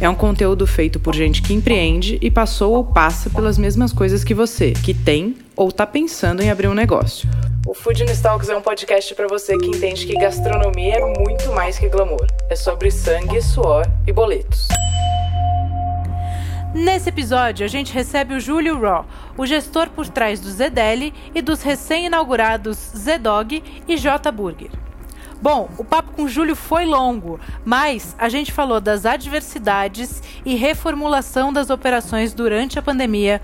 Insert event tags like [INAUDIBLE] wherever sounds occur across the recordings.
É um conteúdo feito por gente que empreende e passou ou passa pelas mesmas coisas que você, que tem ou está pensando em abrir um negócio. O Food Talks é um podcast para você que entende que gastronomia é muito mais que glamour. É sobre sangue, suor e boletos. Nesse episódio, a gente recebe o Júlio Raw, o gestor por trás do Zedeli e dos recém-inaugurados Zedog e J Burger. Bom, o papo com o Júlio foi longo, mas a gente falou das adversidades e reformulação das operações durante a pandemia,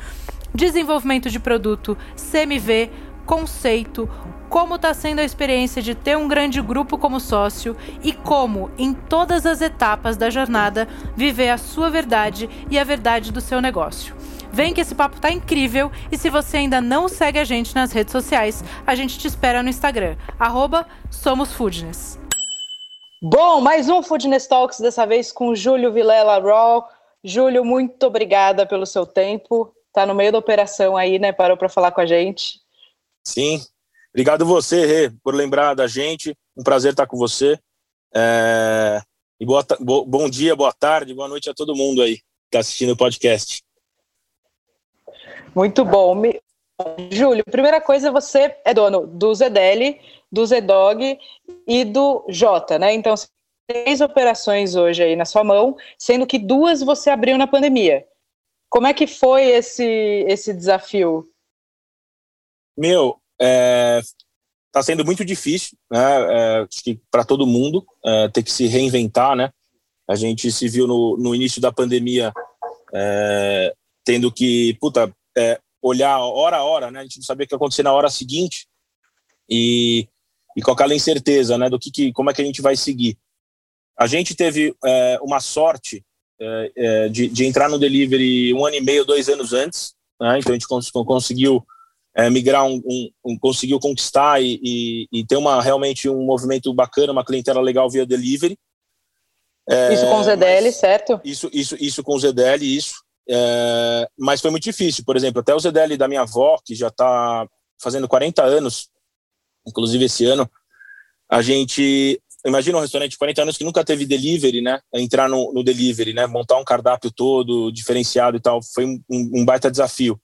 desenvolvimento de produto, CMV, conceito, como está sendo a experiência de ter um grande grupo como sócio e como, em todas as etapas da jornada, viver a sua verdade e a verdade do seu negócio. Vem que esse papo tá incrível e se você ainda não segue a gente nas redes sociais, a gente te espera no Instagram, arroba SomosFoodness. Bom, mais um Foodness Talks, dessa vez com Júlio Vilela Raw. Júlio, muito obrigada pelo seu tempo. Tá no meio da operação aí, né? Parou para falar com a gente. Sim. Obrigado você, Rê, por lembrar da gente. Um prazer estar com você. É... E boa, bom dia, boa tarde, boa noite a todo mundo aí que está assistindo o podcast. Muito bom. Júlio, primeira coisa, você é dono do Zedeli, do Zedog e do J, né? Então, três operações hoje aí na sua mão, sendo que duas você abriu na pandemia. Como é que foi esse, esse desafio? Meu, é, tá sendo muito difícil, né? É, para todo mundo é, ter que se reinventar, né? A gente se viu no, no início da pandemia é, tendo que, puta, é, olhar hora a hora, né? A gente não sabia o que ia acontecer na hora seguinte e, e com aquela incerteza, né? Do que, que como é que a gente vai seguir. A gente teve é, uma sorte é, é de, de, entrar no delivery um ano e meio, dois anos antes, né? Então a gente cons conseguiu é, migrar, um, um, um, conseguiu conquistar e, e, e, ter uma realmente um movimento bacana, uma clientela legal via delivery. É, isso com o ZDL, certo? Isso, isso, isso com o ZDL, isso. É, mas foi muito difícil, por exemplo, até o ZDL da minha avó, que já está fazendo 40 anos, inclusive esse ano, a gente imagina um restaurante de 40 anos que nunca teve delivery, né? Entrar no, no delivery, né? Montar um cardápio todo diferenciado e tal, foi um, um baita desafio.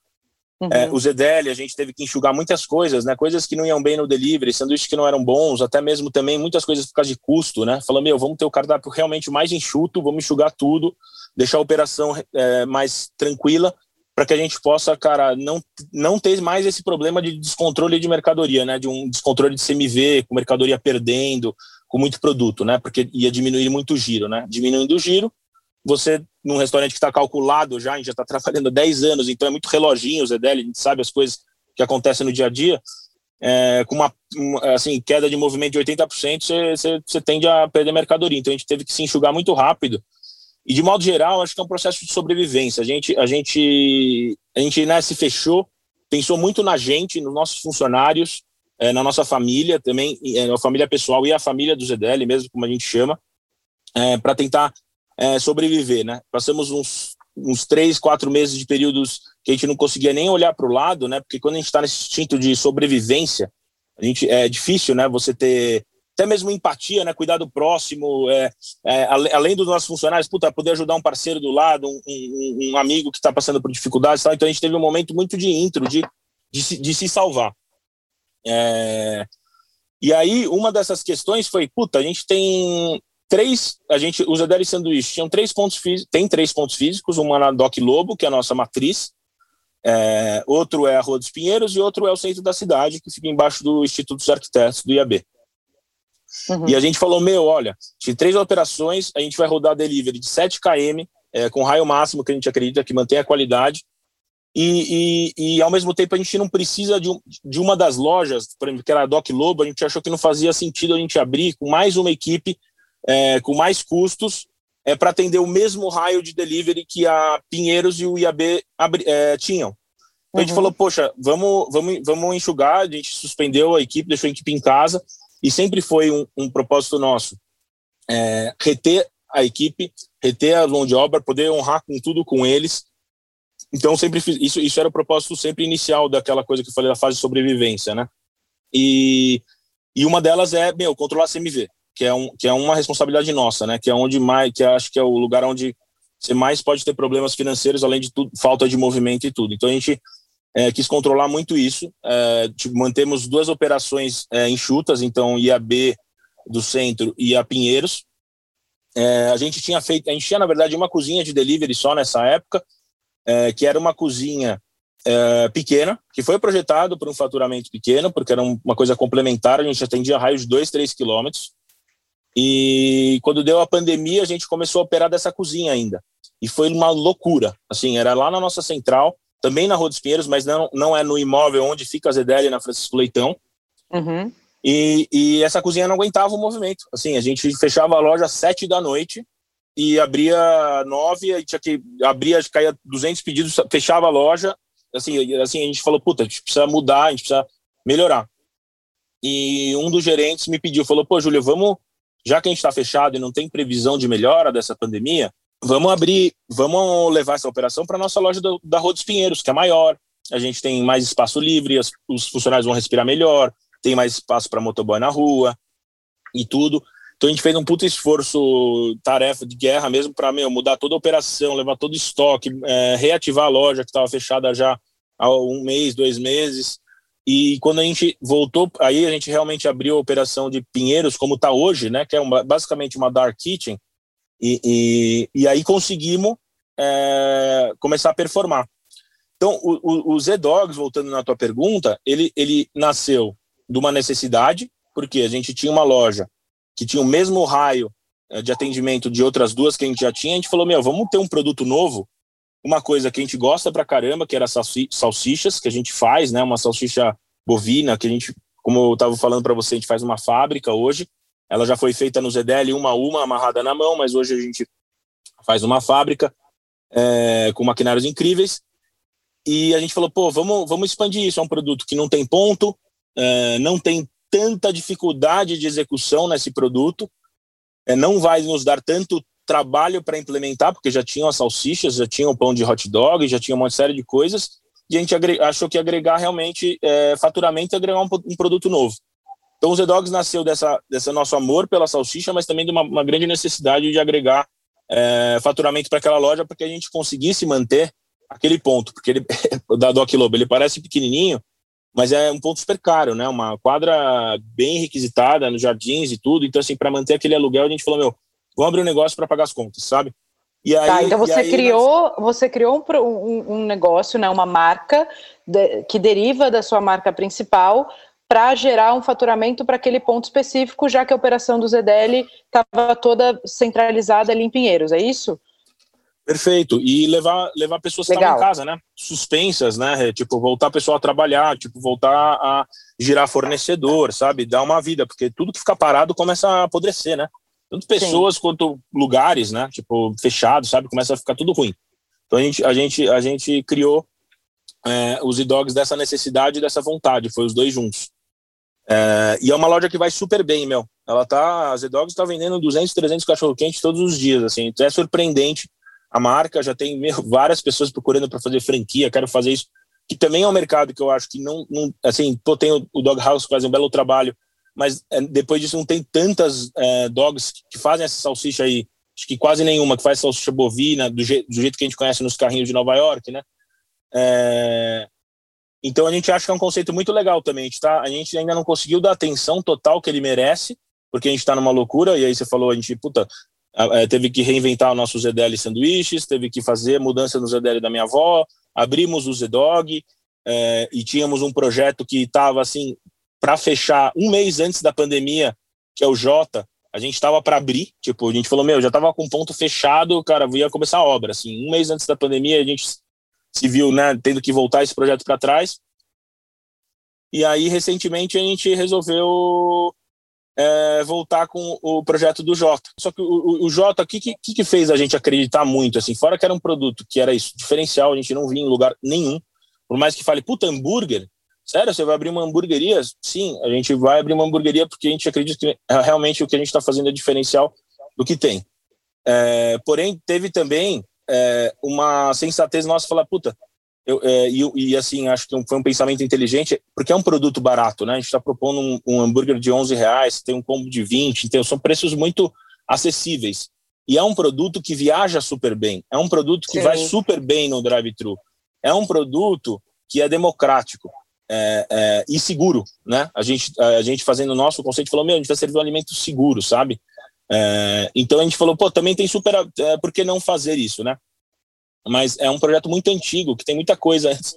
Uhum. É, o ZDL, a gente teve que enxugar muitas coisas, né? Coisas que não iam bem no delivery, sanduíches que não eram bons, até mesmo também muitas coisas por causa de custo, né? Falando, meu, vamos ter o cardápio realmente mais enxuto, vamos enxugar tudo, deixar a operação é, mais tranquila, para que a gente possa, cara, não, não ter mais esse problema de descontrole de mercadoria, né? De um descontrole de CMV, com mercadoria perdendo, com muito produto, né? Porque ia diminuir muito o giro, né? Diminuindo o giro, você num restaurante que está calculado já, a gente já está trabalhando há 10 anos, então é muito reloginho Zedeli, a gente sabe as coisas que acontecem no dia a dia, é, com uma, assim, queda de movimento de 80%, você, tende a perder mercadoria, então a gente teve que se enxugar muito rápido, e de modo geral, acho que é um processo de sobrevivência, a gente, a gente, a gente né, se fechou, pensou muito na gente, nos nossos funcionários, é, na nossa família também, é, na família pessoal e a família do Zedeli, mesmo como a gente chama, é, para tentar é, sobreviver, né? Passamos uns, uns três, quatro meses de períodos que a gente não conseguia nem olhar para o lado, né? Porque quando a gente está nesse instinto de sobrevivência, a gente é difícil, né? Você ter até mesmo empatia, né? Cuidar do próximo, é, é, além dos nossos funcionários, puta, poder ajudar um parceiro do lado, um, um, um amigo que está passando por dificuldades, tal. então a gente teve um momento muito de intro, de, de, se, de se salvar. É, e aí, uma dessas questões foi, puta, a gente tem três, a gente, os Adeli Sanduíche tinham três pontos físicos, tem três pontos físicos, uma na Doc Lobo, que é a nossa matriz, é, outro é a Rua dos Pinheiros e outro é o centro da cidade, que fica embaixo do Instituto dos Arquitetos, do IAB. Uhum. E a gente falou, meu, olha, de três operações, a gente vai rodar delivery de 7 km, é, com raio máximo, que a gente acredita que mantém a qualidade, e, e, e, ao mesmo tempo a gente não precisa de, um, de uma das lojas, por exemplo, que era a Doc Lobo, a gente achou que não fazia sentido a gente abrir com mais uma equipe é, com mais custos é, para atender o mesmo raio de delivery que a Pinheiros e o IAB abri, é, tinham. Então uhum. a gente uhum. falou, poxa, vamos, vamos, vamos enxugar, a gente suspendeu a equipe, deixou a equipe em casa, e sempre foi um, um propósito nosso, é, reter a equipe, reter a mão de obra, poder honrar com tudo com eles. Então, sempre fiz, isso, isso era o propósito sempre inicial daquela coisa que eu falei da fase de sobrevivência, né? E, e uma delas é, meu, controlar a CMV, que é, um, que é uma responsabilidade nossa, né? Que é onde mais, que acho que é o lugar onde você mais pode ter problemas financeiros, além de tudo, falta de movimento e tudo. Então, a gente é, quis controlar muito isso. É, tipo, mantemos duas operações é, enxutas, então IAB do centro e a Pinheiros. É, a gente tinha feito, a gente tinha na verdade uma cozinha de delivery só nessa época, é, que era uma cozinha é, pequena, que foi projetado para um faturamento pequeno, porque era uma coisa complementar, a gente atendia raios de 2, 3 quilômetros. E quando deu a pandemia, a gente começou a operar dessa cozinha ainda. E foi uma loucura. Assim, era lá na nossa central, também na Rua dos Pinheiros, mas não, não é no imóvel onde fica a ZDL, na Francisco Leitão. Uhum. E, e, essa cozinha não aguentava o movimento. Assim, a gente fechava a loja às sete da noite e abria nove, e tinha que abria, caía 200 pedidos, fechava a loja. Assim, assim, a gente falou, puta, a gente precisa mudar, a gente precisa melhorar. E um dos gerentes me pediu, falou, pô, Júlio, vamos, já que a gente está fechado e não tem previsão de melhora dessa pandemia, vamos abrir, vamos levar essa operação para nossa loja do, da Rua dos Pinheiros, que é maior. A gente tem mais espaço livre, as, os funcionários vão respirar melhor, tem mais espaço para motoboy na rua e tudo. Então a gente fez um puto esforço, tarefa de guerra mesmo para mudar toda a operação, levar todo o estoque, é, reativar a loja que estava fechada já há um mês, dois meses. E quando a gente voltou, aí a gente realmente abriu a operação de Pinheiros, como está hoje, né, que é uma, basicamente uma dark kitchen, e, e, e aí conseguimos é, começar a performar. Então, o, o, o Z-Dogs, voltando na tua pergunta, ele, ele nasceu de uma necessidade, porque a gente tinha uma loja que tinha o mesmo raio é, de atendimento de outras duas que a gente já tinha, a gente falou, meu, vamos ter um produto novo, uma coisa que a gente gosta pra caramba, que era salsichas, que a gente faz, né, uma salsicha bovina, que a gente, como eu estava falando para você, a gente faz uma fábrica hoje, ela já foi feita no ZDL uma a uma, amarrada na mão, mas hoje a gente faz uma fábrica é, com maquinários incríveis. E a gente falou, pô, vamos, vamos expandir isso. É um produto que não tem ponto, é, não tem tanta dificuldade de execução nesse produto, é, não vai nos dar tanto trabalho para implementar, porque já tinham as salsichas, já tinham o pão de hot dog, já tinha uma série de coisas, e a gente achou que agregar realmente é, faturamento e agregar um, um produto novo. Então, o Z-Dogs nasceu dessa, desse nosso amor pela salsicha, mas também de uma, uma grande necessidade de agregar é, faturamento para aquela loja para que a gente conseguisse manter aquele ponto, porque ele, da Doc Lobo, ele parece pequenininho, mas é um ponto super caro, né? Uma quadra bem requisitada nos jardins e tudo. Então, assim, para manter aquele aluguel, a gente falou, meu, vamos abrir um negócio para pagar as contas, sabe? E aí, tá, então você aí, criou, mas... você criou um, um, um, negócio, né? Uma marca de, que deriva da sua marca principal para gerar um faturamento para aquele ponto específico, já que a operação do ZDL estava toda centralizada ali em Pinheiros, é isso? Perfeito. E levar, levar pessoas que estavam em casa, né? Suspensas, né? Tipo, voltar a pessoa a trabalhar, tipo, voltar a girar fornecedor, sabe? Dar uma vida, porque tudo que fica parado começa a apodrecer, né? Tanto pessoas Sim. quanto lugares, né? Tipo, fechados, sabe? Começa a ficar tudo ruim. Então a gente, a gente, a gente criou é, os e-dogs dessa necessidade e dessa vontade, foi os dois juntos. É, e é uma loja que vai super bem, meu. Ela tá, a Z-Dogs tá vendendo 200, 300 cachorro-quente todos os dias, assim. Então é surpreendente. A marca já tem meu, várias pessoas procurando para fazer franquia, quero fazer isso. Que também é um mercado que eu acho que não, não assim, pô, tem o, o Dog House que faz um belo trabalho, mas é, depois disso não tem tantas é, dogs que fazem essa salsicha aí. Acho que quase nenhuma que faz salsicha bovina do, je, do jeito que a gente conhece nos carrinhos de Nova York, né? É, então a gente acha que é um conceito muito legal também. A gente, tá, a gente ainda não conseguiu dar atenção total que ele merece, porque a gente está numa loucura. E aí você falou, a gente, puta, é, teve que reinventar o nosso ZDL sanduíches, teve que fazer mudança no ZDL da minha avó, abrimos o Zdog é, e tínhamos um projeto que estava assim para fechar um mês antes da pandemia, que é o Jota. A gente estava para abrir, tipo, a gente falou, meu, já estava com ponto fechado, cara, ia começar a obra, assim, um mês antes da pandemia, a gente se viu né, tendo que voltar esse projeto para trás. E aí, recentemente, a gente resolveu é, voltar com o projeto do Jota. Só que o, o Jota, o que, que, que fez a gente acreditar muito? assim Fora que era um produto que era isso, diferencial, a gente não via em lugar nenhum. Por mais que fale, puta, hambúrguer, sério, você vai abrir uma hamburgueria? Sim, a gente vai abrir uma hamburgueria porque a gente acredita que realmente o que a gente está fazendo é diferencial do que tem. É, porém, teve também é, uma sensatez nossa falar, puta, eu, é, e, e, assim, acho que foi um pensamento inteligente, porque é um produto barato, né? A gente está propondo um, um, hambúrguer de 11 reais, tem um combo de 20, então são preços muito acessíveis. E é um produto que viaja super bem, é um produto que Sim. vai super bem no drive-thru, é um produto que é democrático é, é, e seguro, né? A gente, a gente fazendo o nosso conceito falou, meu, a gente vai servir um alimento seguro, sabe? É, então a gente falou, pô, também tem super, é, por que não fazer isso, né? mas é um projeto muito antigo, que tem muita coisa [LAUGHS] antes,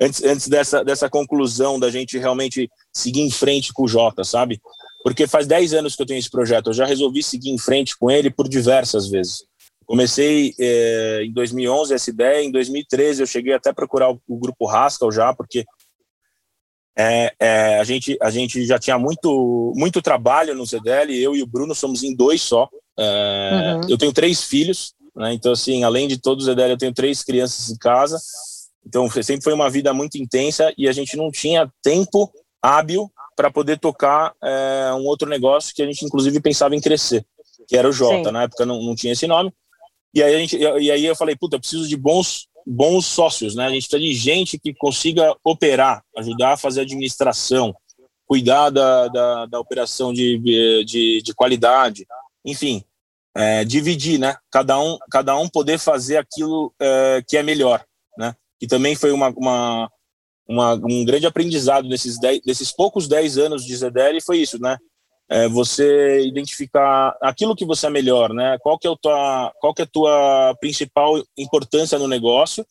antes, antes dessa, dessa conclusão da gente realmente seguir em frente com o Jota, sabe? Porque faz 10 anos que eu tenho esse projeto, eu já resolvi seguir em frente com ele por diversas vezes. Comecei é, em 2011 essa ideia, em 2013 eu cheguei até a procurar o, o grupo Haskell já, porque é, é, a, gente, a gente já tinha muito, muito trabalho no ZDL, eu e o Bruno somos em dois só. É, uhum. Eu tenho três filhos, né? Então, assim, além de todos os EDL, eu tenho três crianças em casa. Então, sempre foi uma vida muito intensa e a gente não tinha tempo hábil para poder tocar é, um outro negócio que a gente, inclusive, pensava em crescer, que era o Jota. Sim. Na época não, não tinha esse nome. E aí, a gente, e aí eu falei, puta, eu preciso de bons, bons sócios, né? A gente precisa de gente que consiga operar, ajudar a fazer administração, cuidar da, da, da operação de, de, de qualidade, enfim, é, dividir, né? Cada um, cada um poder fazer aquilo é, que é melhor, né? Que também foi uma, uma, uma um grande aprendizado desses, dez, desses poucos 10 anos de ZDL foi isso, né? É você identificar aquilo que você é melhor, né? Qual que é, o tua, qual que é a tua principal importância no negócio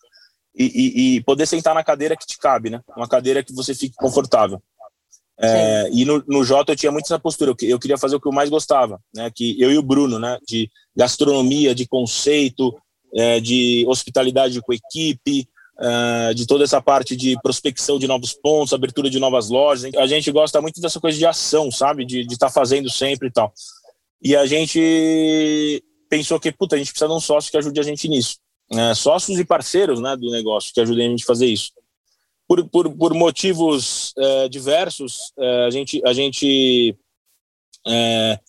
e, e, e poder sentar na cadeira que te cabe, né? Uma cadeira que você fique confortável. É, e no, no Jota eu tinha muito essa postura, eu, eu, queria fazer o que eu mais gostava, né? Que eu e o Bruno, né? De gastronomia, de conceito, é, de hospitalidade com equipe, é, de toda essa parte de prospecção de novos pontos, abertura de novas lojas. A gente gosta muito dessa coisa de ação, sabe? De estar tá fazendo sempre e tal. E a gente pensou que, puta, a gente precisa de um sócio que ajude a gente nisso. É, sócios e parceiros né, do negócio que ajudem a gente a fazer isso por, por, por motivos é, diversos, é, a gente, a gente é,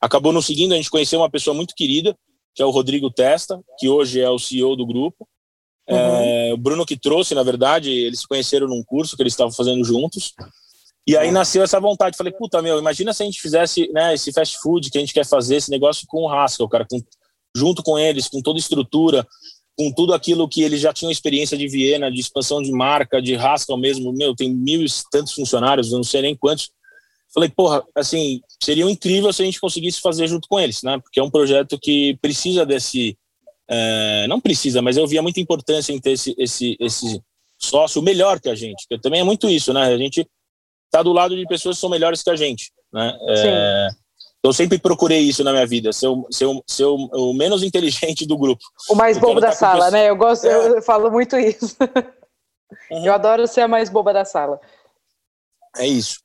acabou nos seguindo. A gente conheceu uma pessoa muito querida, que é o Rodrigo Testa, que hoje é o CEO do grupo. Uhum. o Bruno que trouxe, na verdade, eles se conheceram num curso que eles estavam fazendo juntos. E aí nasceu essa vontade. Falei, puta, meu, imagina se a gente fizesse né, esse fast food que a gente quer fazer, esse negócio com o Haskell, cara, com, junto com eles, com toda a estrutura, com tudo aquilo que eles já tinham experiência de Viena, de expansão de marca, de Haskell mesmo, meu, tem mil e tantos funcionários, eu não sei nem quantos. Falei, porra, assim, seria incrível se a gente conseguisse fazer junto com eles, né? Porque é um projeto que precisa desse. É, não precisa, mas eu via muita importância em ter esse, esse, esse sócio melhor que a gente, que também é muito isso, né? A gente está do lado de pessoas que são melhores que a gente, né? É, eu sempre procurei isso na minha vida, ser o, ser o, ser o, o menos inteligente do grupo. O mais bobo da sala, né? Eu gosto, é. eu falo muito isso. Uhum. Eu adoro ser a mais boba da sala. É isso.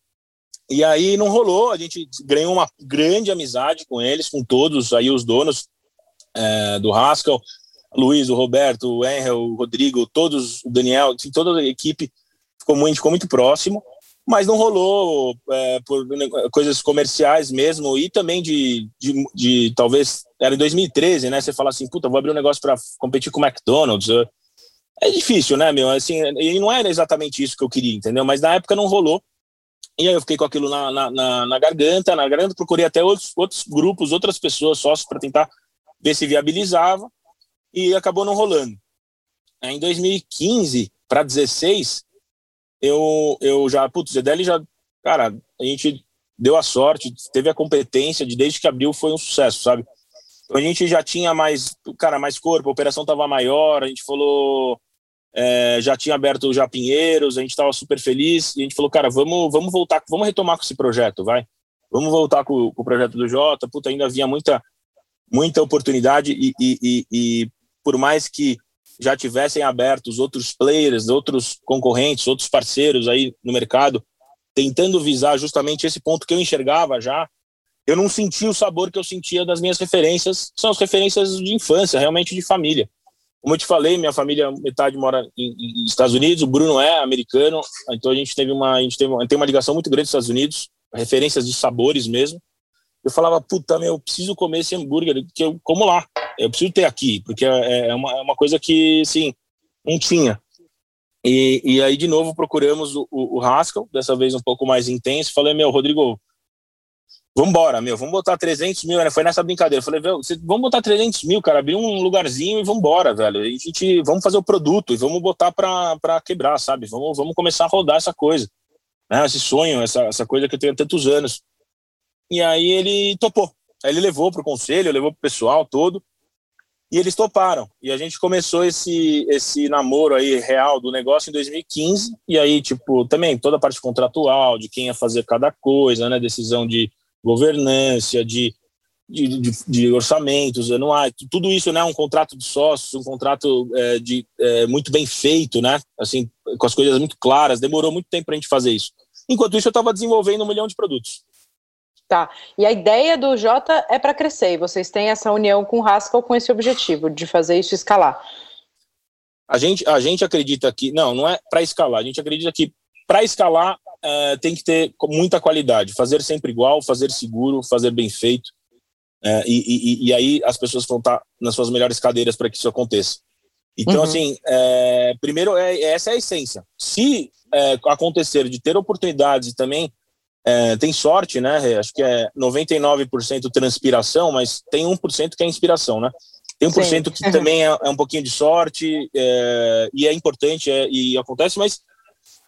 E aí não rolou, a gente ganhou uma grande amizade com eles, com todos aí os donos é, do Haskell, Luiz, o Roberto, o Henry, o Rodrigo, todos, o Daniel, toda a equipe ficou muito, ficou muito próximo mas não rolou é, por coisas comerciais mesmo e também de, de, de, talvez era em 2013, né? Você fala assim, puta, vou abrir um negócio para competir com o McDonald's. É difícil, né, meu? Assim, e não era exatamente isso que eu queria, entendeu? Mas na época não rolou. E aí eu fiquei com aquilo na, na, na, na garganta, na garganta, procurei até outros, outros grupos, outras pessoas, sócios, para tentar ver se viabilizava, e acabou não rolando. Em 2015 para 16, eu, eu já, putz, o já, cara, a gente deu a sorte, teve a competência de desde que abriu foi um sucesso, sabe? Então a gente já tinha mais, cara, mais corpo, a operação tava maior, a gente falou, é, já tinha aberto já Pinheiros, a gente tava super feliz, e a gente falou, cara, vamos, vamos voltar, vamos retomar com esse projeto, vai? Vamos voltar com, com o projeto do Jota, puta, ainda havia muita, muita oportunidade e, e, e, e por mais que já tivessem abertos outros players, outros concorrentes, outros parceiros aí no mercado, tentando visar justamente esse ponto que eu enxergava já, eu não senti o sabor que eu sentia das minhas referências, são as referências de infância, realmente de família. Como eu te falei, minha família metade mora em Estados Unidos, o Bruno é americano, então a gente teve uma a gente teve, tem uma ligação muito grande com os Estados Unidos, referências de sabores mesmo. Eu falava, puta, meu, eu preciso comer esse hambúrguer, que eu como lá, eu preciso ter aqui, porque é, é uma, é uma coisa que, assim, não tinha. E, e aí, de novo, procuramos o, o, o Haskell, dessa vez um pouco mais intenso, falei, meu, Rodrigo, vambora, meu, vamos botar 300 mil? Foi nessa brincadeira. Falei, vamos botar 300 mil, cara, abrir um lugarzinho e vambora, velho. E a gente, vamos fazer o produto e vamos botar pra quebrar, sabe? Vamos, vamos começar a rodar essa coisa, né? Esse sonho, essa, essa coisa que eu tenho há tantos anos. E aí ele topou. Aí ele levou pro conselho, levou pro pessoal todo. E eles toparam. E a gente começou esse, esse namoro aí real do negócio em 2015. E aí, tipo, também toda a parte contratual, de quem ia fazer cada coisa, né? Decisão de governança, de, de, de, de orçamentos anuais, tudo isso, né? Um contrato de sócios, um contrato é, de, é, muito bem feito, né? Assim, com as coisas muito claras. Demorou muito tempo para a gente fazer isso. Enquanto isso, eu estava desenvolvendo um milhão de produtos. Tá. E a ideia do Jota é para crescer, e vocês têm essa união com o Haskell com esse objetivo de fazer isso escalar. A gente, a gente acredita que, não, não é para escalar, a gente acredita que para escalar é, tem que ter muita qualidade, fazer sempre igual, fazer seguro, fazer bem feito. É, e, e, e, aí as pessoas vão estar nas suas melhores cadeiras para que isso aconteça. Então, uhum. assim, é, primeiro, é, essa é a essência. Se é, acontecer de ter oportunidades e também é, tem sorte, né? Acho que é 99% transpiração, mas tem 1% que é inspiração, né? Tem 1% Sim. que também é, é, um pouquinho de sorte e é importante e acontece, mas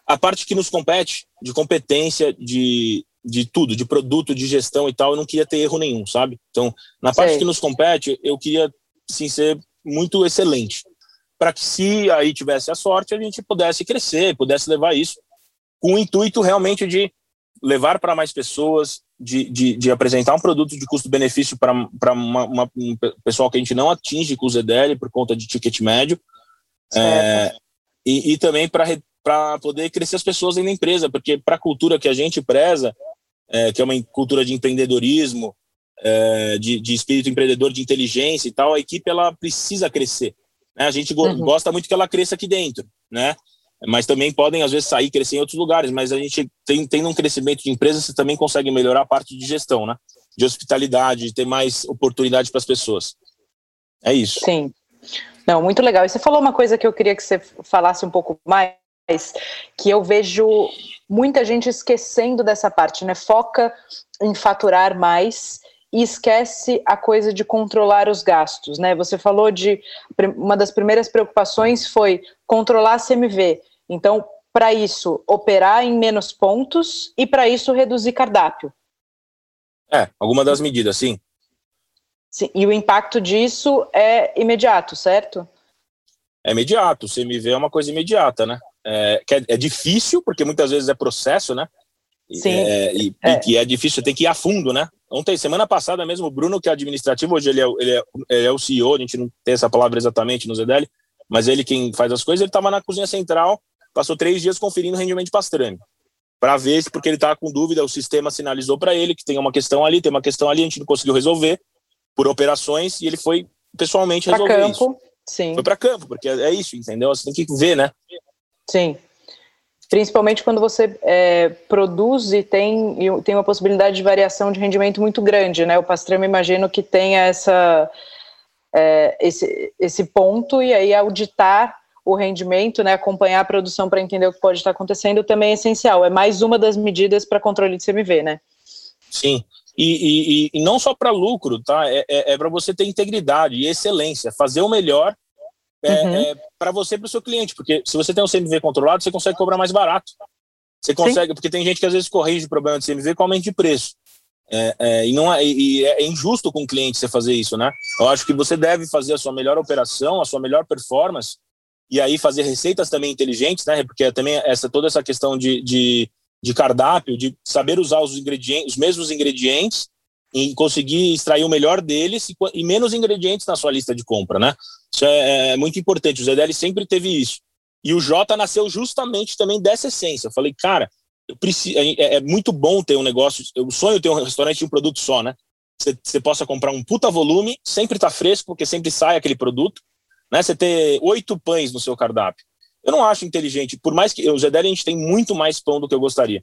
a parte que nos compete, de competência, de, de tudo, de produto, de gestão e tal, eu não queria ter erro nenhum, sabe? Então, na parte Sei. que nos compete, eu queria, sim, ser muito excelente. Para que, se aí tivesse a sorte, a gente pudesse crescer, pudesse levar isso com o intuito realmente de levar para mais pessoas, de, de, de, apresentar um produto de custo-benefício para um pessoal que a gente não atinge com o ZDL por conta de ticket médio. É, e, e, também para para poder crescer as pessoas dentro da empresa, porque para a cultura que a gente preza, é, que é uma cultura de empreendedorismo, é, de, de, espírito empreendedor, de inteligência e tal, a equipe ela precisa crescer. Né? A gente uhum. gosta muito que ela cresça aqui dentro, né? Mas também podem às vezes sair, crescer em outros lugares. Mas a gente tem tendo um crescimento de empresa, você também consegue melhorar a parte de gestão, né? De hospitalidade, de ter mais oportunidade para as pessoas. É isso. Sim. Não, muito legal. E você falou uma coisa que eu queria que você falasse um pouco mais que eu vejo muita gente esquecendo dessa parte, né? Foca em faturar mais e esquece a coisa de controlar os gastos, né? Você falou de uma das primeiras preocupações foi controlar a CMV. Então, para isso, operar em menos pontos e para isso reduzir cardápio. É, alguma das medidas, sim. sim. E o impacto disso é imediato, certo? É imediato. O CMV é uma coisa imediata, né? é, que é, é, difícil, porque muitas vezes é processo, né? Sim. É, e, é. e é difícil, tem que ir a fundo, né? Ontem, semana passada mesmo, o Bruno, que é administrativo, hoje ele é, ele é, ele é o CEO, a gente não tem essa palavra exatamente no ZDL, mas ele quem faz as coisas, ele estava na cozinha central, passou três dias conferindo o rendimento de pastrame, para ver se, porque ele estava com dúvida, o sistema sinalizou para ele que tem uma questão ali, tem uma questão ali, a gente não conseguiu resolver por operações, e ele foi pessoalmente pra resolver campo, isso. Sim. Foi para campo, porque é isso, entendeu? Você tem que ver, né? Sim. Principalmente quando você é, produz e tem, tem uma possibilidade de variação de rendimento muito grande, né? O pastrama imagino que tenha essa, é, esse, esse ponto e aí auditar o rendimento, né, acompanhar a produção para entender o que pode estar acontecendo também é essencial. É mais uma das medidas para controle de CMV, né? Sim. E, e, e não só para lucro, tá? É, é, é para você ter integridade e excelência, fazer o melhor é, uhum. É para você e para o seu cliente, porque se você tem um CMV controlado, você consegue cobrar mais barato. Você consegue, Sim. porque tem gente que às vezes corrige o problema de CMV com aumento de preço. É, é, e não é, e é injusto com o cliente você fazer isso, né? Eu acho que você deve fazer a sua melhor operação, a sua melhor performance, e aí fazer receitas também inteligentes, né? Porque também essa toda essa questão de, de, de cardápio, de saber usar os ingredientes, os mesmos ingredientes em conseguir extrair o melhor deles e, e, menos ingredientes na sua lista de compra, né? Isso é, é muito importante. O ZDL sempre teve isso. E o Jota nasceu justamente também dessa essência. Eu falei, cara, eu preciso, é, é, muito bom ter um negócio. Eu sonho ter um restaurante de um produto só, né? Você possa comprar um puta volume, sempre tá fresco, porque sempre sai aquele produto, né? Você ter oito pães no seu cardápio. Eu não acho inteligente, por mais que o ZDL a gente tem muito mais pão do que eu gostaria.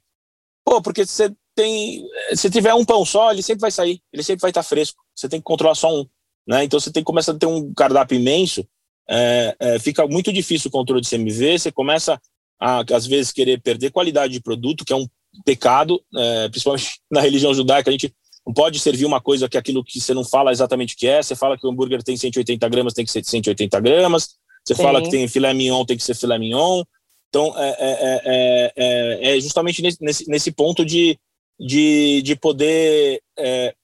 Pô, porque você tem. Se tiver um pão só, ele sempre vai sair, ele sempre vai estar fresco. Você tem que controlar só um. Né? Então você tem que começar a ter um cardápio imenso. É, é, fica muito difícil o controle de CMV. Você começa a, às vezes, querer perder qualidade de produto, que é um pecado, é, principalmente [LAUGHS] na religião judaica. A gente não pode servir uma coisa que é aquilo que você não fala exatamente o que é. Você fala que o hambúrguer tem 180 gramas, tem que ser 180 gramas. Você Sim. fala que tem filé mignon, tem que ser filé mignon. Então, é, é, é, é justamente nesse, nesse ponto de, de, de poder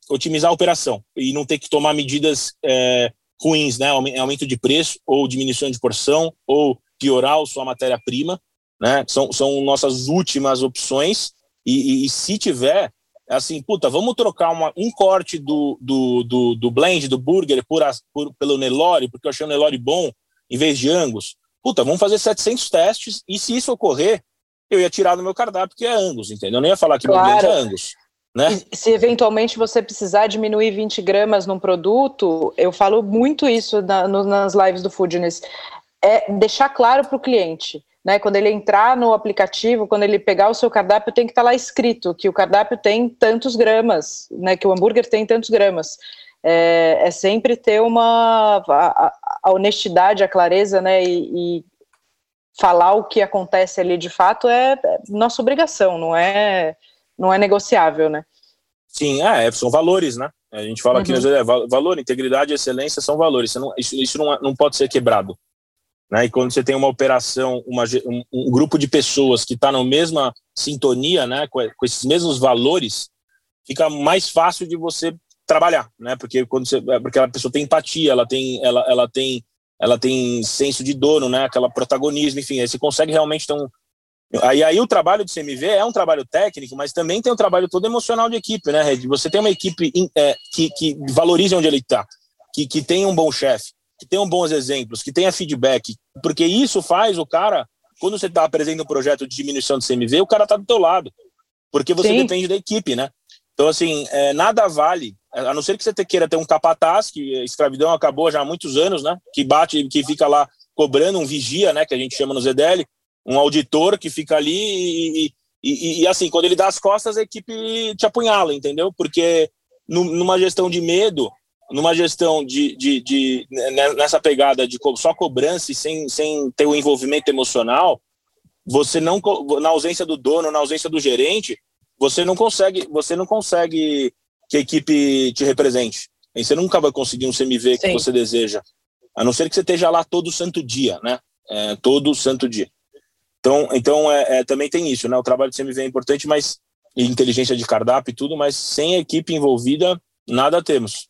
otimizar a operação e não ter que tomar medidas ruins, né? Aumento de preço ou diminuição de porção ou piorar sua matéria-prima, né? São, são nossas últimas opções e, e, e se tiver, assim, puta, vamos trocar uma, um corte do, do, do, do blend, do burger, por, por, pelo Nelore, porque eu achei o Nelore bom, em vez de Angus. Puta, vamos fazer 700 testes e se isso ocorrer, eu ia tirar do meu cardápio que é Angus, entendeu? Eu não ia falar que claro. meu blend é Angus. Né? se eventualmente você precisar diminuir 20 gramas num produto, eu falo muito isso na, no, nas lives do Foodness, é deixar claro para o cliente. Né, quando ele entrar no aplicativo, quando ele pegar o seu cardápio, tem que estar tá lá escrito que o cardápio tem tantos gramas, né, que o hambúrguer tem tantos gramas. É, é sempre ter uma a, a, honestidade, a clareza, né, e, e, falar o que acontece ali de fato é, é nossa obrigação, não é não é negociável, né? Sim, é, são valores, né? A gente fala uhum. aqui, é, valor, integridade excelência são valores. Não, isso, isso não, é, não pode ser quebrado. Né? E quando você tem uma operação, uma, um, um grupo de pessoas que está na mesma sintonia, né, com, com, esses mesmos valores, fica mais fácil de você trabalhar, né? Porque quando você, é, porque a pessoa tem empatia, ela tem, ela, ela tem, ela tem senso de dono, né? Aquela protagonismo, enfim, aí você consegue realmente ter um, Aí, aí o trabalho do CMV é um trabalho técnico, mas também tem um trabalho todo emocional de equipe, né, Red? Você tem uma equipe é, que, que valorize onde ele está, que, que tenha um bom chefe, que tenha bons exemplos, que tenha feedback, porque isso faz o cara, quando você está apresentando um projeto de diminuição do CMV, o cara está do teu lado, porque você Sim. depende da equipe, né? Então, assim, é, nada vale, a não ser que você queira ter um capataz, que a escravidão acabou já há muitos anos, né? Que bate, que fica lá cobrando um vigia, né? Que a gente chama no ZDL, um auditor que fica ali e, e, e, assim, quando ele dá as costas, a equipe te apunhala, entendeu? Porque numa gestão de medo, numa gestão de, de, de né, nessa pegada de só cobrança e sem, sem ter o envolvimento emocional, você não na ausência do dono, na ausência do gerente, você não consegue, você não consegue que a equipe te represente. Você nunca vai conseguir um CMV que Sim. você deseja, a não ser que você esteja lá todo santo dia, né? É, todo santo dia. Então, então é, é, também tem isso, né? O trabalho de CMV é importante, mas inteligência de cardápio e tudo, mas sem equipe envolvida, nada temos.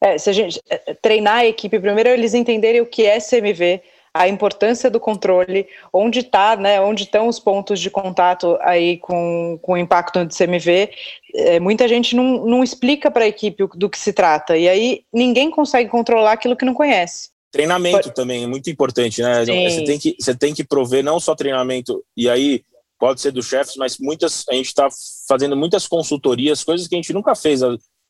É, se a gente é, é, treinar a equipe, primeiro eles entenderem o que é CMV, a importância do controle, onde está, né, onde estão os pontos de contato aí com, com o impacto do CMV. É, muita gente não, não explica para a equipe do que se trata, e aí ninguém consegue controlar aquilo que não conhece. Treinamento também é muito importante, né? Sim. Você tem, que, você tem que prover não só treinamento, e aí pode ser dos chefes, mas muitas a gente está fazendo muitas consultorias, coisas que a gente nunca fez.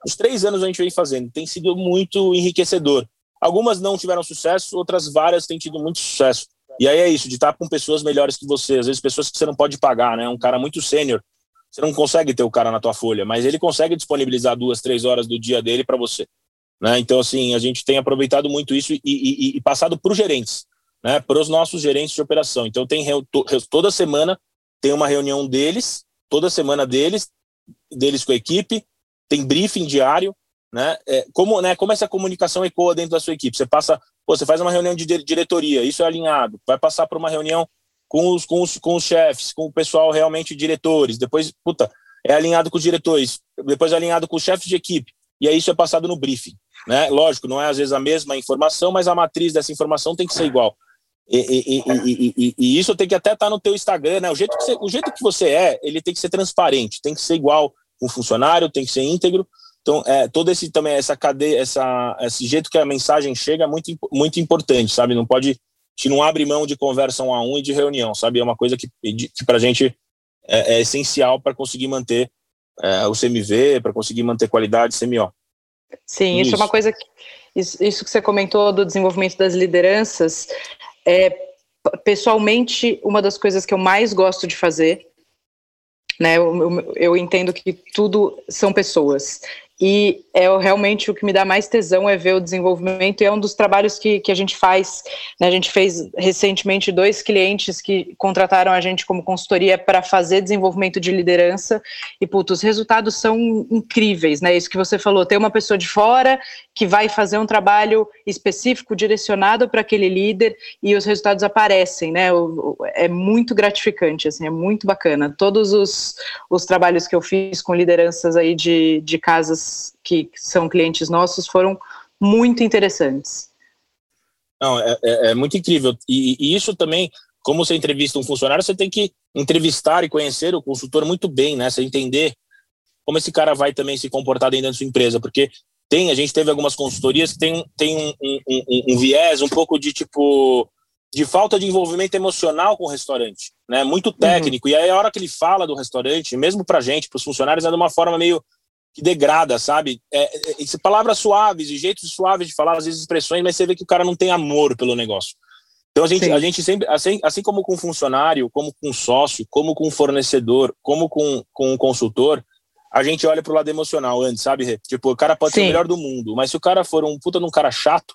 Os três anos a gente vem fazendo, tem sido muito enriquecedor. Algumas não tiveram sucesso, outras várias têm tido muito sucesso. E aí é isso, de estar com pessoas melhores que você, às vezes pessoas que você não pode pagar, né? Um cara muito sênior, você não consegue ter o cara na tua folha, mas ele consegue disponibilizar duas, três horas do dia dele para você. Né? Então, assim, a gente tem aproveitado muito isso e, e, e passado para os gerentes, né? para os nossos gerentes de operação. Então, tem toda semana tem uma reunião deles, toda semana deles, deles com a equipe, tem briefing diário, né? É, como, né? Como essa comunicação ecoa dentro da sua equipe? Você passa, pô, você faz uma reunião de diretoria, isso é alinhado, vai passar para uma reunião com os, com os, com os chefes, com o pessoal realmente diretores, depois, puta, é alinhado com os diretores, depois é alinhado com os chefes de equipe, e aí isso é passado no briefing. Né? Lógico, não é às vezes a mesma informação, mas a matriz dessa informação tem que ser igual. E, e, e, e isso tem que até estar tá no teu Instagram, né? O jeito, que você, o jeito que você é, ele tem que ser transparente, tem que ser igual um funcionário, tem que ser íntegro. Então, é, todo esse também essa cadeia, essa, esse jeito que a mensagem chega é muito, muito importante, sabe? Não pode, a gente não abre mão de conversa um a um e de reunião, sabe? É uma coisa que, que para a gente é, é essencial para conseguir manter é, o CMV, para conseguir manter qualidade CMO. Sim, isso, isso é uma coisa que isso, isso, que você comentou do desenvolvimento das lideranças é pessoalmente uma das coisas que eu mais gosto de fazer né? Eu, eu entendo que tudo são pessoas e é realmente o que me dá mais tesão é ver o desenvolvimento, e é um dos trabalhos que, que a gente faz, né, a gente fez recentemente dois clientes que contrataram a gente como consultoria para fazer desenvolvimento de liderança, e puto, os resultados são incríveis, né, isso que você falou, tem uma pessoa de fora que vai fazer um trabalho específico, direcionado para aquele líder, e os resultados aparecem, né, é muito gratificante, assim, é muito bacana, todos os, os trabalhos que eu fiz com lideranças aí de, de casas que são clientes nossos foram muito interessantes. Não, é, é, é muito incrível. E, e, isso também, como você entrevista um funcionário, você tem que entrevistar e conhecer o consultor muito bem, né? Você entender como esse cara vai também se comportar dentro da sua empresa, porque tem, a gente teve algumas consultorias que tem, tem um, um, um, um viés um pouco de tipo de falta de envolvimento emocional com o restaurante, né? Muito técnico. Uhum. E aí a hora que ele fala do restaurante, mesmo para gente, para os funcionários, é de uma forma meio que degrada, sabe? É, é, é palavras suaves e jeitos suaves de falar, às vezes expressões, mas você vê que o cara não tem amor pelo negócio. Então a gente, a gente sempre, assim, assim como com funcionário, como com sócio, como com fornecedor, como com, com consultor, a gente olha pro lado emocional antes, sabe? Tipo, o cara pode Sim. ser o melhor do mundo, mas se o cara for um puta de um cara chato,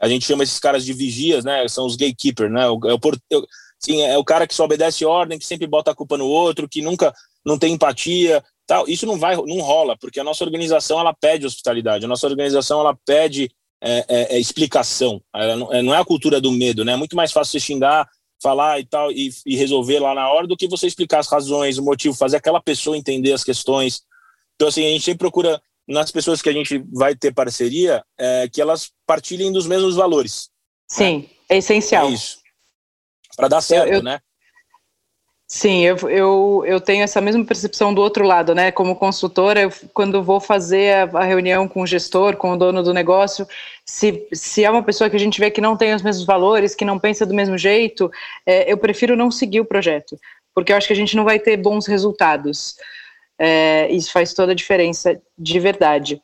a gente chama esses caras de vigias, né? São os gatekeepers, né? O, é, o, sim, é o cara que só obedece ordem, que sempre bota a culpa no outro, que nunca não tem empatia, tal. Isso não vai, não rola, porque a nossa organização ela pede hospitalidade, a nossa organização ela pede é, é, é explicação. Ela não, é, não, é a cultura do medo, né? É muito mais fácil você xingar, falar e tal e, e, resolver lá na hora do que você explicar as razões, o motivo, fazer aquela pessoa entender as questões. Então assim a gente sempre procura nas pessoas que a gente vai ter parceria é, que elas partilhem dos mesmos valores. Sim, né? é essencial. É isso. Para dar certo, eu, eu... né? Sim, eu, eu, eu tenho essa mesma percepção do outro lado, né? Como consultora, eu, quando vou fazer a, a, reunião com o gestor, com o dono do negócio, se, se é uma pessoa que a gente vê que não tem os mesmos valores, que não pensa do mesmo jeito, é, eu prefiro não seguir o projeto, porque eu acho que a gente não vai ter bons resultados. É, isso faz toda a diferença de verdade.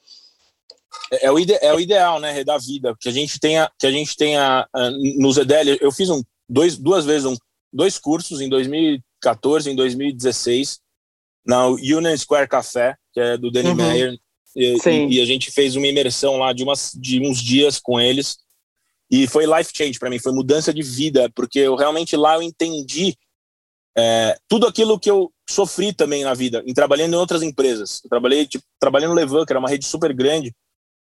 É, é o, ide, é o ideal, né, da vida, que a gente tenha, que a gente tenha uh, no ZDL, eu fiz um, dois, duas vezes um, dois cursos em 2000 2014, em 2016, na Union Square Café, que é do Danny uhum. Meyer, e, e, a gente fez uma imersão lá de, umas, de uns dias com eles, e foi life change para mim, foi mudança de vida, porque eu realmente lá eu entendi é, tudo aquilo que eu sofri também na vida, em trabalhando em outras empresas. Eu trabalhei, tipo, trabalhei no Levan, que era uma rede super grande,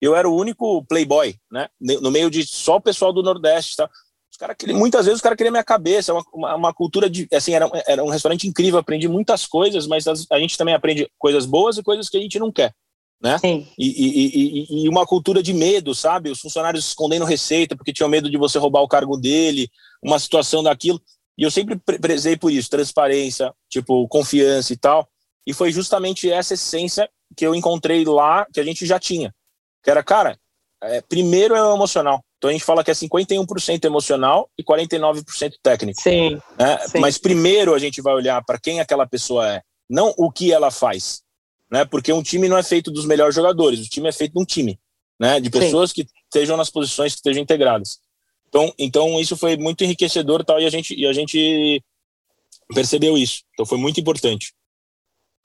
eu era o único playboy, né? No meio de só o pessoal do Nordeste, tá? Os cara queriam, muitas vezes os caras queriam minha cabeça, é uma, uma, uma, cultura de. Assim, era, era um restaurante incrível, aprendi muitas coisas, mas a gente também aprende coisas boas e coisas que a gente não quer. Né? Sim. E, e, e, e, uma cultura de medo, sabe? Os funcionários escondendo receita porque tinham medo de você roubar o cargo dele, uma situação daquilo. E eu sempre prezei por isso, transparência, tipo, confiança e tal. E foi justamente essa essência que eu encontrei lá, que a gente já tinha. Que era, cara, é, primeiro é o emocional. Então a gente fala que é 51% emocional e 49% técnico. Sim, né? sim. Mas primeiro a gente vai olhar para quem aquela pessoa é, não o que ela faz. Né? Porque um time não é feito dos melhores jogadores, o time é feito de um time, né? de pessoas sim. que estejam nas posições que estejam integradas. Então, então isso foi muito enriquecedor tal, e, a gente, e a gente percebeu isso. Então foi muito importante.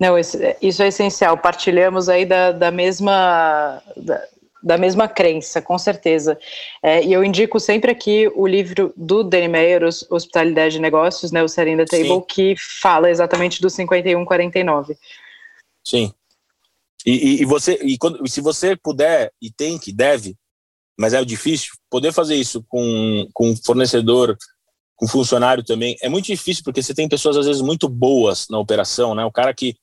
Não, isso é essencial. Partilhamos aí da, da mesma. Da da mesma crença, com certeza. É, e eu indico sempre aqui o livro do Danny Meyer, Hospitalidade de Negócios, né, o Setting the Table, Sim. que fala exatamente do 5149. Sim. E, e, e você, e quando, se você puder, e tem que, deve, mas é difícil, poder fazer isso com, com fornecedor, com funcionário também, é muito difícil, porque você tem pessoas, às vezes, muito boas na operação, né? O cara que,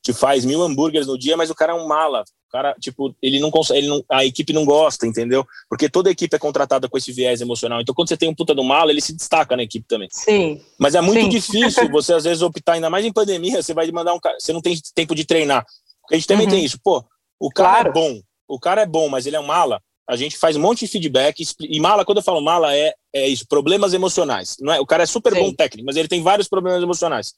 que faz mil hambúrgueres no dia, mas o cara é um mala, cara, tipo, ele não consegue, ele não, a equipe não gosta, entendeu? Porque toda equipe é contratada com esse viés emocional. Então, quando você tem um puta do malo, ele se destaca na equipe também. Sim. Mas é muito Sim. difícil [LAUGHS] você, às vezes, optar, ainda mais em pandemia, você vai mandar um cara, você não tem tempo de treinar. A gente também uhum. tem isso. Pô, o cara é claro. é bom, o cara é bom, mas ele é um mala. A gente faz um monte de feedback. E mala, quando eu falo mala, é, é isso, problemas emocionais. Não é? O cara é super Sim. bom técnico, mas ele tem vários problemas emocionais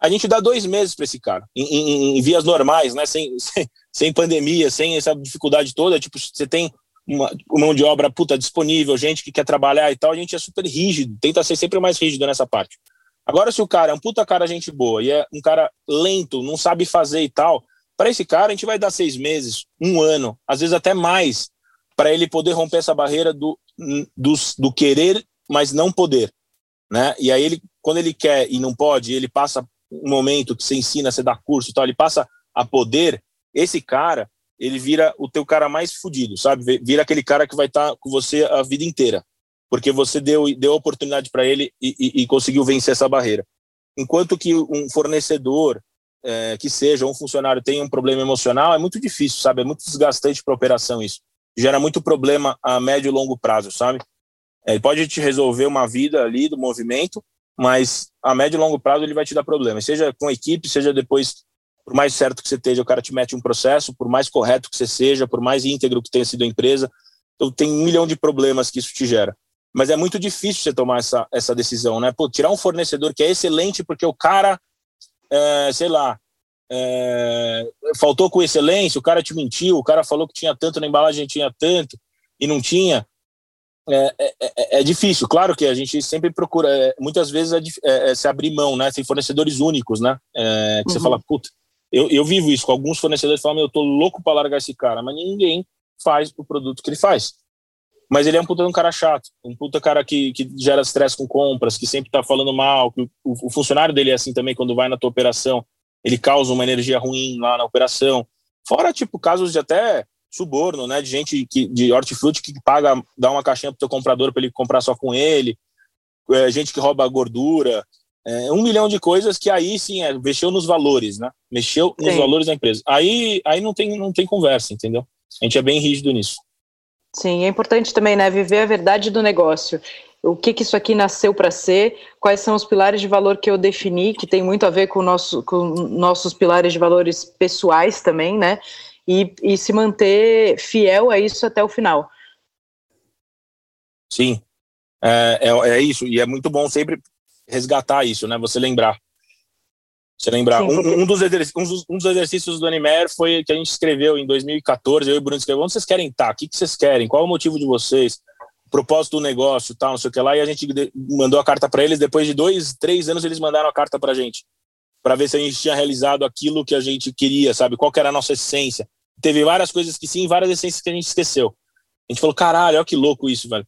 a gente dá dois meses para esse cara, em, em, em, vias normais, né? Sem, [LAUGHS] sem, sem, pandemia, sem essa dificuldade toda. Tipo, você tem uma, mão de obra puta disponível, gente que quer trabalhar e tal, a gente é super rígido, tenta ser sempre mais rígido nessa parte. Agora, se o cara é um puta cara gente boa e é um cara lento, não sabe fazer e tal, para esse cara a gente vai dar seis meses, um ano, às vezes até mais, para ele poder romper essa barreira do, do, do querer, mas não poder. Né? E aí ele, quando ele quer e não pode, ele passa um momento que você ensina, você dá curso e tal, ele passa a poder, esse cara, ele vira o teu cara mais fudido, sabe? Vira aquele cara que vai estar tá com você a vida inteira, porque você deu, deu oportunidade para ele e, e, e, conseguiu vencer essa barreira. Enquanto que um fornecedor, é, que seja um funcionário, tem um problema emocional, é muito difícil, sabe? É muito desgastante para a operação isso. Gera muito problema a médio e longo prazo, sabe? É, ele pode te resolver uma vida ali do movimento, mas a médio e longo prazo ele vai te dar problema. Seja com a equipe, seja depois, por mais certo que você esteja, o cara te mete um processo, por mais correto que você seja, por mais íntegro que tenha sido a empresa, então tem um milhão de problemas que isso te gera. Mas é muito difícil você tomar essa, essa decisão, né? Pô, tirar um fornecedor que é excelente porque o cara, é, sei lá, é, faltou com excelência, o cara te mentiu, o cara falou que tinha tanto na embalagem, tinha tanto e não tinha. É, é, é, é, difícil, claro que a gente sempre procura, é, muitas vezes é, é, se abrir mão, né? Tem fornecedores únicos, né? que uhum. você fala, puta, eu, eu vivo isso com alguns fornecedores falam, eu tô louco para largar esse cara, mas ninguém faz o produto que ele faz. Mas ele é um puta de um cara chato, um puta cara que, que gera estresse com compras, que sempre tá falando mal, que o, o, funcionário dele é assim também quando vai na tua operação, ele causa uma energia ruim lá na operação. Fora, tipo, casos de até suborno, né? De gente que, de hortifruti que paga, dá uma caixinha pro teu comprador para ele comprar só com ele, é, gente que rouba gordura, é, um milhão de coisas que aí sim é, mexeu nos valores, né? Mexeu nos sim. valores da empresa. Aí, aí não tem, não tem conversa, entendeu? A gente é bem rígido nisso. Sim, é importante também, né? Viver a verdade do negócio. O que, que isso aqui nasceu para ser? Quais são os pilares de valor que eu defini, que tem muito a ver com, nosso, com nossos pilares de valores pessoais também, né? E, e se manter fiel a isso até o final. Sim, é, é, é, isso, e é muito bom sempre resgatar isso, né? Você lembrar. Você lembrar. Um, um, dos um, dos, um, dos exercícios do Animer foi que a gente escreveu em 2014, eu e o Bruno escreveu, onde vocês querem estar? O que, que vocês querem? Qual é o motivo de vocês? Propósito do negócio, tal, não sei o que lá, e a gente mandou a carta para eles, depois de dois, três anos eles mandaram a carta para a gente, para ver se a gente tinha realizado aquilo que a gente queria, sabe? Qual que era a nossa essência teve várias coisas que sim, várias essências que a gente esqueceu. A gente falou, caralho, olha que louco isso, velho.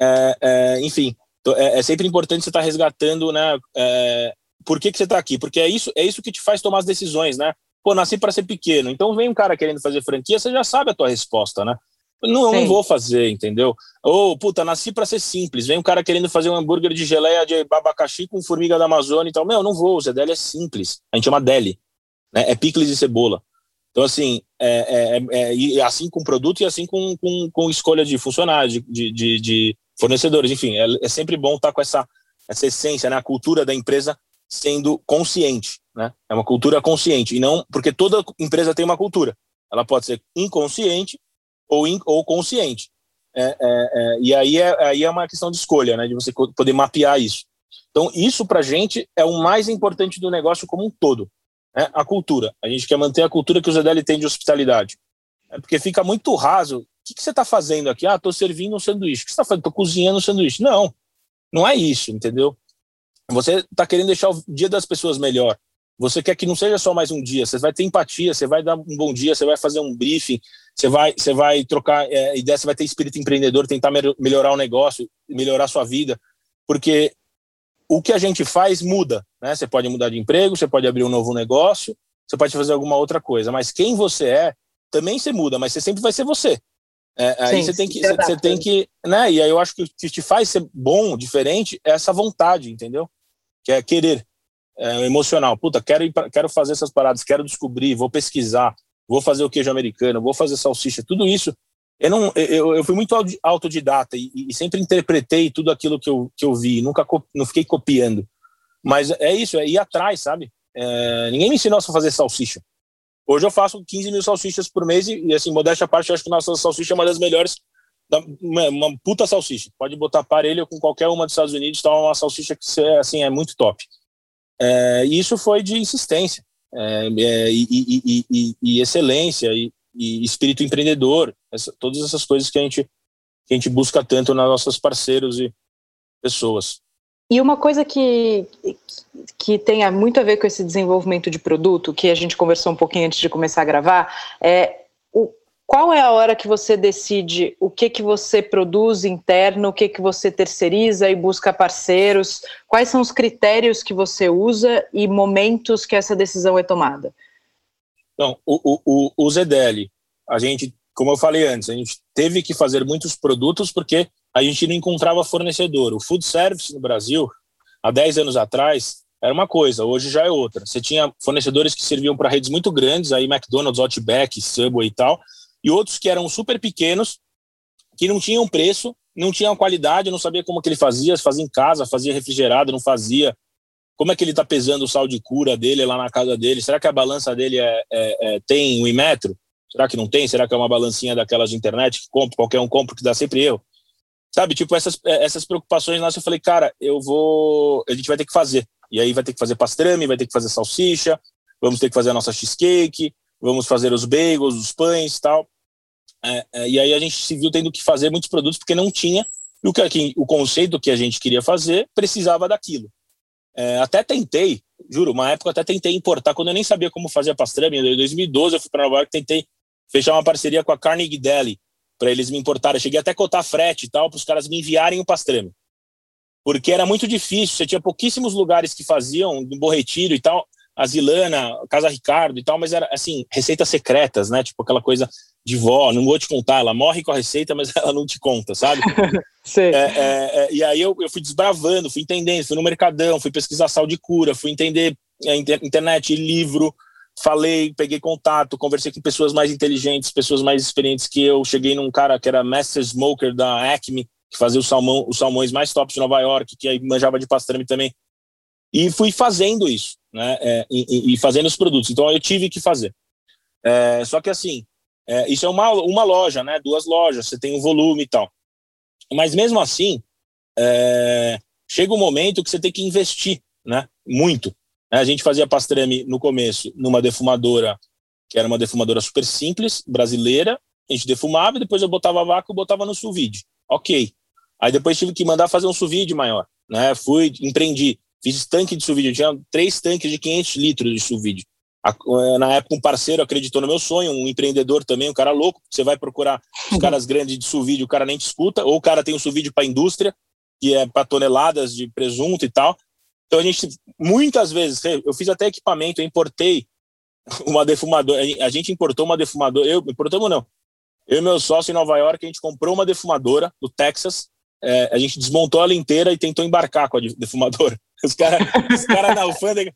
É, é, enfim, é, é, sempre importante você estar tá resgatando, né? É, por que, que você está aqui? Porque é isso, é isso que te faz tomar as decisões, né? Pô, nasci para ser pequeno. Então vem um cara querendo fazer franquia, você já sabe a tua resposta, né? Não, não vou fazer, entendeu? Ou, puta, nasci para ser simples. Vem um cara querendo fazer um hambúrguer de geleia de abacaxi com formiga da Amazônia e tal. Meu, não vou, o Zedeli é simples. A gente chama deli. Né? É picles e cebola. Então, assim, é, é, é, e assim com produto e assim com, com, com escolha de funcionários, de, de, de fornecedores, enfim, é, é, sempre bom estar com essa, essa essência, né, a cultura da empresa sendo consciente, né? É uma cultura consciente, e não porque toda empresa tem uma cultura. Ela pode ser inconsciente ou, in, ou consciente. É, é, é, e aí é, aí é uma questão de escolha, né? De você poder mapear isso. Então, isso para a gente é o mais importante do negócio como um todo né, a cultura. A gente quer manter a cultura que o Zedeli tem de hospitalidade. É porque fica muito raso. O que, que você está fazendo aqui? Ah, estou servindo um sanduíche. O que você está fazendo? Estou cozinhando um sanduíche. Não, não é isso, entendeu? Você está querendo deixar o dia das pessoas melhor. Você quer que não seja só mais um dia. Você vai ter empatia, você vai dar um bom dia, você vai fazer um briefing, você vai, você vai trocar é, ideia, você vai ter espírito empreendedor, tentar melhorar o negócio, melhorar a sua vida. Porque o que a gente faz muda, né? Você pode mudar de emprego, você pode abrir um novo negócio, você pode fazer alguma outra coisa, mas quem você é também você muda, mas você sempre vai ser você. É, aí Sim, você tem que, você, você tem que, né? E aí eu acho que o que te faz ser bom, diferente, é essa vontade, entendeu? Que é querer, é, emocional. Puta, quero pra, quero fazer essas paradas, quero descobrir, vou pesquisar, vou fazer o queijo americano, vou fazer salsicha, tudo isso eu não eu, eu fui muito autodidata e, e, sempre interpretei tudo aquilo que eu, que eu vi nunca não fiquei copiando mas é isso é ir atrás sabe? É, ninguém me ensinou a fazer salsicha. Hoje eu faço 15 mil salsichas por mês e, assim modéstia à parte eu acho que nossa salsicha é uma das melhores uma, uma puta salsicha. Pode botar parelho com qualquer uma dos Estados Unidos tá uma salsicha que assim é muito top. É, isso foi de insistência. É, é e, e, e, excelência e, e espírito empreendedor, essa, todas essas coisas que a gente que a gente busca tanto nas nossas parceiros e pessoas. E uma coisa que, que tem muito a ver com esse desenvolvimento de produto, que a gente conversou um pouquinho antes de começar a gravar, é o, qual é a hora que você decide o que, que você produz interno, o que, que você terceiriza e busca parceiros? Quais são os critérios que você usa e momentos que essa decisão é tomada? Então, o, o, o ZDL, a gente, como eu falei antes, a gente teve que fazer muitos produtos porque a gente não encontrava fornecedor. O food service no Brasil, há 10 anos atrás, era uma coisa, hoje já é outra. Você tinha fornecedores que serviam para redes muito grandes, aí McDonald's, Outback, Subway e tal, e outros que eram super pequenos, que não tinham preço, não tinham qualidade, não sabia como que ele fazia, fazia em casa, fazia refrigerado, não fazia. Como é que ele está pesando o sal de cura dele lá na casa dele? Será que a balança dele é, é, é tem um metro? Será que não tem? Será que é uma balancinha daquelas de internet que compra, qualquer um compra que dá sempre erro? Sabe, tipo, essas, essas preocupações nossas, eu falei, cara, eu vou. A gente vai ter que fazer. E aí vai ter que fazer pastrame, vai ter que fazer salsicha, vamos ter que fazer a nossa cheesecake, vamos fazer os bagels, os pães tal. É, é, e aí a gente se viu tendo que fazer muitos produtos porque não tinha. E o, que, o conceito que a gente queria fazer precisava daquilo. É, até tentei, juro, uma época até tentei importar, quando eu nem sabia como fazer a pastrame. Em 2012 eu fui para Nova York tentei fechar uma parceria com a Carnegie Deli para eles me importarem. Eu cheguei até a cotar frete e tal, para os caras me enviarem o pastrame. Porque era muito difícil, você tinha pouquíssimos lugares que faziam, Bom Retiro e tal, a Zilana, Casa Ricardo e tal, mas era assim, receitas secretas, né? Tipo aquela coisa de vó, não vou te contar, ela morre com a receita, mas [LAUGHS] ela não te conta, sabe? [LAUGHS] é, é, é, e aí eu, eu fui desbravando, fui entendendo, fui no Mercadão, fui pesquisar sal de cura, fui entender é, internet, livro, falei, peguei contato, conversei com pessoas mais inteligentes, pessoas mais experientes que eu. Cheguei num cara que era Master Smoker da Acme, que fazia o salmão, os salmões mais tops de Nova York, que aí manjava de pastrame também. E fui fazendo isso né, é, e, e, fazendo os produtos. Então eu tive que fazer. É, só que assim, é, isso é uma, uma loja, né, duas lojas, você tem um volume e tal. Mas mesmo assim, é, chega um momento que você tem que investir, né, muito. A gente fazia pastrame no começo numa defumadora, que era uma defumadora super simples, brasileira. A gente defumava e depois eu botava vácuo e botava no sous vide. Ok. Aí depois tive que mandar fazer um sous vide maior. Né? Fui, empreendi. Fiz tanque de sous vide, eu tinha três tanques de 500 litros de sous vide. Eh, na época, um parceiro acreditou no meu sonho, um empreendedor também, um cara louco. Você vai procurar os [LAUGHS] caras grandes de sous o cara nem te escuta, ou o cara tem um sous para indústria, que é para toneladas de presunto e tal. Então a gente, muitas vezes, eu fiz até equipamento, eu importei uma defumadora, a gente importou uma defumadora, eu, importamos não, eu e meu sócio em Nova York, a gente comprou uma defumadora do Texas, é, a gente desmontou ela inteira e tentou embarcar com a defumadora. Os caras cara na alfândega,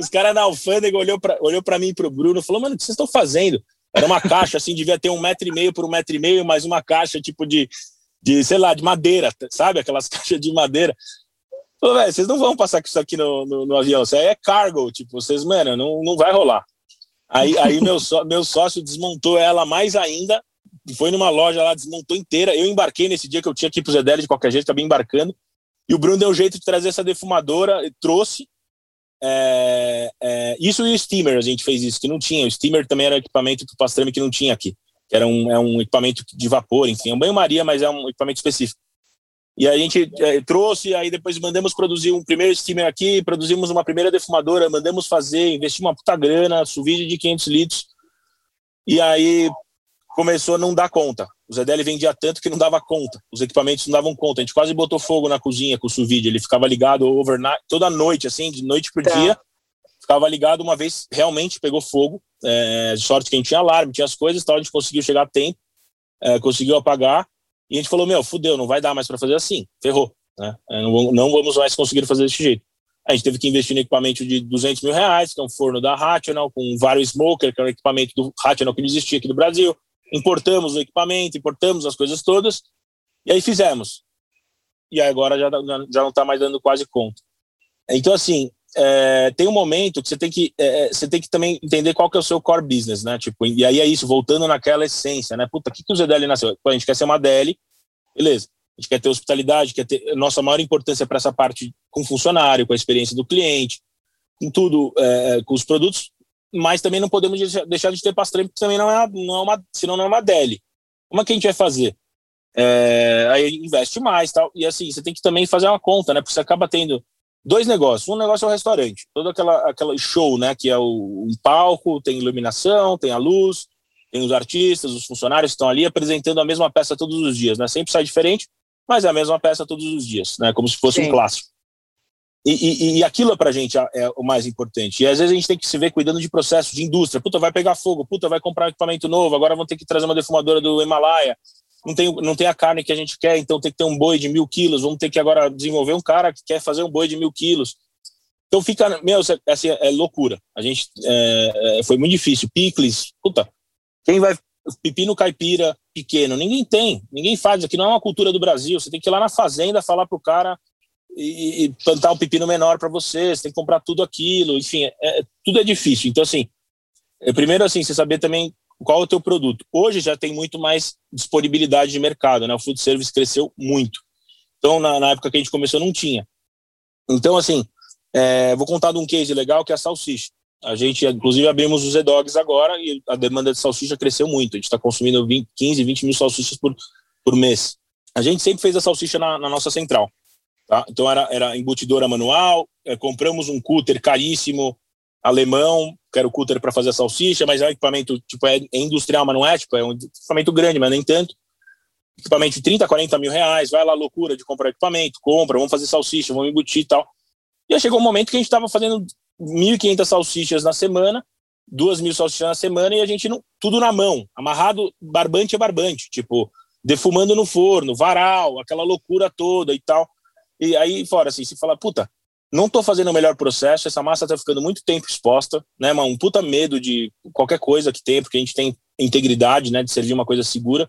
os cara na alfândega olhou para olhou mim e para o Bruno falou: Mano, o que vocês estão fazendo? Era uma caixa assim, devia ter um metro e meio por um metro e meio, mais uma caixa tipo de, de sei lá, de madeira, sabe? Aquelas [LAUGHS] caixas de madeira. Falou, velho, vocês não vão passar isso aqui no, no, no, avião, isso aí é cargo, tipo, vocês, mano, não, não vai rolar. Aí, aí meu, meu sócio desmontou ela mais ainda, foi numa loja lá, desmontou inteira. Eu embarquei nesse dia que eu tinha que ir pro Zedele de qualquer jeito, acabei embarcando. E o Bruno deu um jeito de trazer essa defumadora, trouxe. É, é, isso e o steamer, a gente fez isso, que não tinha. O steamer também era equipamento do pastrame que não tinha aqui. Que era um, é um equipamento de vapor, enfim, é um banho-maria, mas é um equipamento específico. E a gente é, trouxe, aí depois mandamos produzir um primeiro steamer aqui, produzimos uma primeira defumadora, mandamos fazer, investimos uma puta grana, suvide de 500 litros. E aí começou a não dar conta. O ZDL vendia tanto que não dava conta. Os equipamentos não davam conta. A gente quase botou fogo na cozinha com o suvide. Ele ficava ligado overnight, toda noite, assim, de noite por tá. dia. Ficava ligado uma vez, realmente pegou fogo. É, sorte que a gente tinha alarme, tinha as coisas, tal, a gente conseguiu chegar a tempo, é, conseguiu apagar. E a gente falou, meu, fudeu, não vai dar mais para fazer assim, ferrou. Né? É, não, vamos mais conseguir fazer desse jeito. A gente teve que investir no equipamento de 200 mil reais, que é um forno da Rational, com vários smoker, que é um equipamento do Rational que não existia aqui no Brasil. Importamos o equipamento, importamos as coisas todas, e aí fizemos. E agora já, já não está mais dando quase conta. Então, assim, é, tem um momento que você tem que é, é, você tem que também entender qual que é o seu core business, né? Tipo, e aí é isso, voltando naquela essência, né? Puta, o que, que o ZDL nasceu? A gente quer ser uma DL, beleza. A gente quer ter hospitalidade, quer ter nossa maior importância para essa parte com funcionário, com a experiência do cliente, com tudo, é, com os produtos, mas também não podemos deixar de ter pastrame, porque também não é, não é uma, senão não é uma DL. Como é que a gente vai fazer? é, aí investe mais tal. E assim, você tem que também fazer uma conta, né? Porque você acaba tendo dois negócios. Um negócio é o restaurante, todo aquela, aquela show, né? Que é o, um palco, tem iluminação, tem a luz, tem os artistas, os funcionários que estão ali apresentando a mesma peça todos os dias, né? Sempre sai diferente, mas é a mesma peça todos os dias, né? Como se fosse Sim. um clássico. E, e, e aquilo para a gente é, é, o mais importante. E às vezes a gente tem que se ver cuidando de processos de indústria. Puta, vai pegar fogo, puta, vai comprar um equipamento novo, agora vão ter que trazer uma defumadora do Himalaia. Não tem, não tem a carne que a gente quer, então tem que ter um boi de mil quilos. Vamos ter que agora desenvolver um cara que quer fazer um boi de mil quilos. Então fica, meu, assim, é loucura. A gente é, é, foi muito difícil. Picles, puta, quem vai pepino caipira pequeno? Ninguém tem, ninguém faz. Aqui não é uma cultura do Brasil. Você tem que ir lá na fazenda falar pro cara e, e plantar um pepino menor para você, você tem que comprar tudo aquilo, enfim, é, é, tudo é difícil. Então, assim, é, primeiro, assim, você saber também qual é o teu produto. Hoje já tem muito mais disponibilidade de mercado, né? O food service cresceu muito. Então, na, na época que a gente começou, não tinha. Então, assim, é, vou contar de um case legal que é a salsicha. A gente, inclusive, abrimos os Z-Dogs agora e a demanda de salsicha cresceu muito. A gente está consumindo 20, 15, 20 mil salsichas por, por mês. A gente sempre fez a salsicha na, na nossa central. Tá? Então era, era embutidora manual, é, compramos um cúter caríssimo, alemão, que era o cúter para fazer a salsicha, mas é um equipamento, tipo, é, é, industrial, mas não é, tipo, é um equipamento grande, mas nem tanto. Equipamento de 30, 40 mil reais, vai lá, loucura de comprar equipamento, compra, vamos fazer salsicha, vamos embutir e tal. E aí chegou um momento que a gente estava fazendo 1.500 salsichas na semana, duas mil salsichas na semana, e a gente, não, tudo na mão, amarrado, barbante a barbante, tipo, defumando no forno, varal, aquela loucura toda e tal. E aí, fora, assim, se fala, puta, não tô fazendo o melhor processo, essa massa tá ficando muito tempo exposta, né, mas um puta medo de qualquer coisa que tem, porque a gente tem integridade, né, de servir uma coisa segura.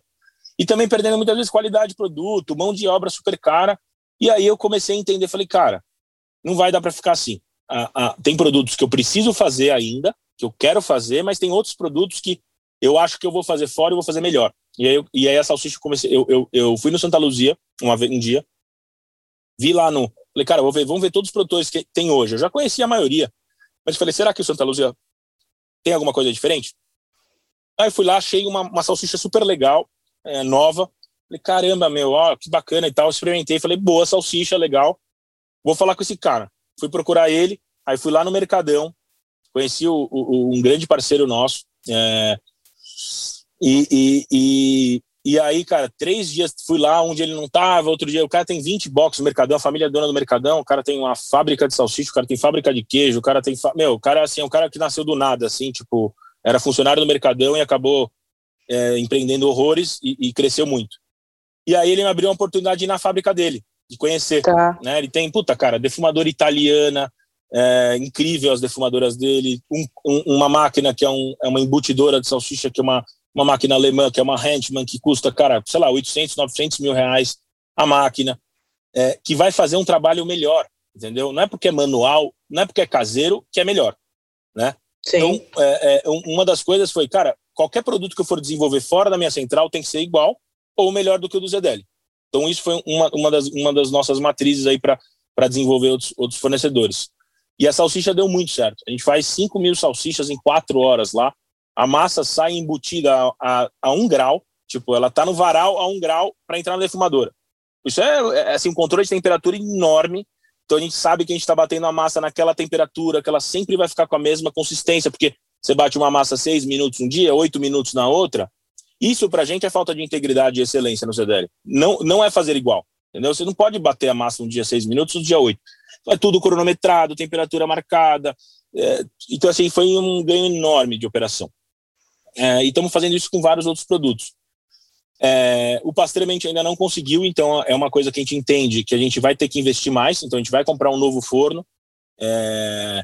E também perdendo muitas vezes qualidade de produto, mão de obra super cara. E aí eu comecei a entender, falei, cara, não vai dar para ficar assim. Ah, ah, tem produtos que eu preciso fazer ainda, que eu quero fazer, mas tem outros produtos que eu acho que eu vou fazer fora e vou fazer melhor. E aí, eu, e aí a salsicha comecei. Eu, eu, eu fui no Santa Luzia uma vez, um dia, vi lá no. Falei, cara, vou ver, vamos ver todos os produtores que tem hoje. Eu já conhecia a maioria. Mas falei, será que o Santa Luzia tem alguma coisa diferente? Aí fui lá, achei uma, uma salsicha super legal, é, nova. Falei, caramba, meu, ó, que bacana e tal. Experimentei, falei, boa salsicha, legal. Vou falar com esse cara. Fui procurar ele, aí fui lá no Mercadão, conheci o, o, um grande parceiro nosso. É, e, e, e, e aí, cara, três dias fui lá, dia ele não tava, outro dia o cara tem 20 boxes no Mercadão, a família é dona do Mercadão, o cara tem uma fábrica de salsicha, o cara tem fábrica de queijo, o cara tem. Meu, o cara assim, é um cara que nasceu do nada, assim, tipo, era funcionário do Mercadão e acabou é, empreendendo horrores e, e, cresceu muito. E aí ele me abriu uma oportunidade na fábrica dele, de conhecer. Tá. Né? Ele tem, puta, cara, defumadora italiana, é, incrível as defumadoras dele, um, um, uma máquina que é, um, é uma embutidora de salsicha, que é uma uma máquina alemã, que é uma Handman, que custa, cara, sei lá, 800, 900 mil reais a máquina, é, que vai fazer um trabalho melhor, entendeu? Não é porque é manual, não é porque é caseiro que é melhor, né? Sim. Então, é, é, uma das coisas foi, cara, qualquer produto que eu for desenvolver fora da minha central tem que ser igual ou melhor do que o do Zedeli. Então, isso foi uma, uma, das, uma das nossas matrizes aí para desenvolver outros, outros fornecedores. E a salsicha deu muito certo. A gente faz 5 mil salsichas em quatro horas lá, a massa sai embutida a, a, a um grau, tipo, ela está no varal a um grau para entrar na defumadora. Isso é, é, assim, um controle de temperatura enorme. Então a gente sabe que a gente está batendo a massa naquela temperatura, que ela sempre vai ficar com a mesma consistência, porque você bate uma massa seis minutos um dia, oito minutos na outra. Isso para a gente é falta de integridade e excelência no CDL. Não, não é fazer igual. Entendeu? Você não pode bater a massa um dia seis minutos, um dia oito. É tudo cronometrado, temperatura marcada. É, então, assim, foi um ganho enorme de operação. É, e estamos fazendo isso com vários outros produtos. É, o pastremente ainda não conseguiu, então é uma coisa que a gente entende que a gente vai ter que investir mais. Então a gente vai comprar um novo forno, é,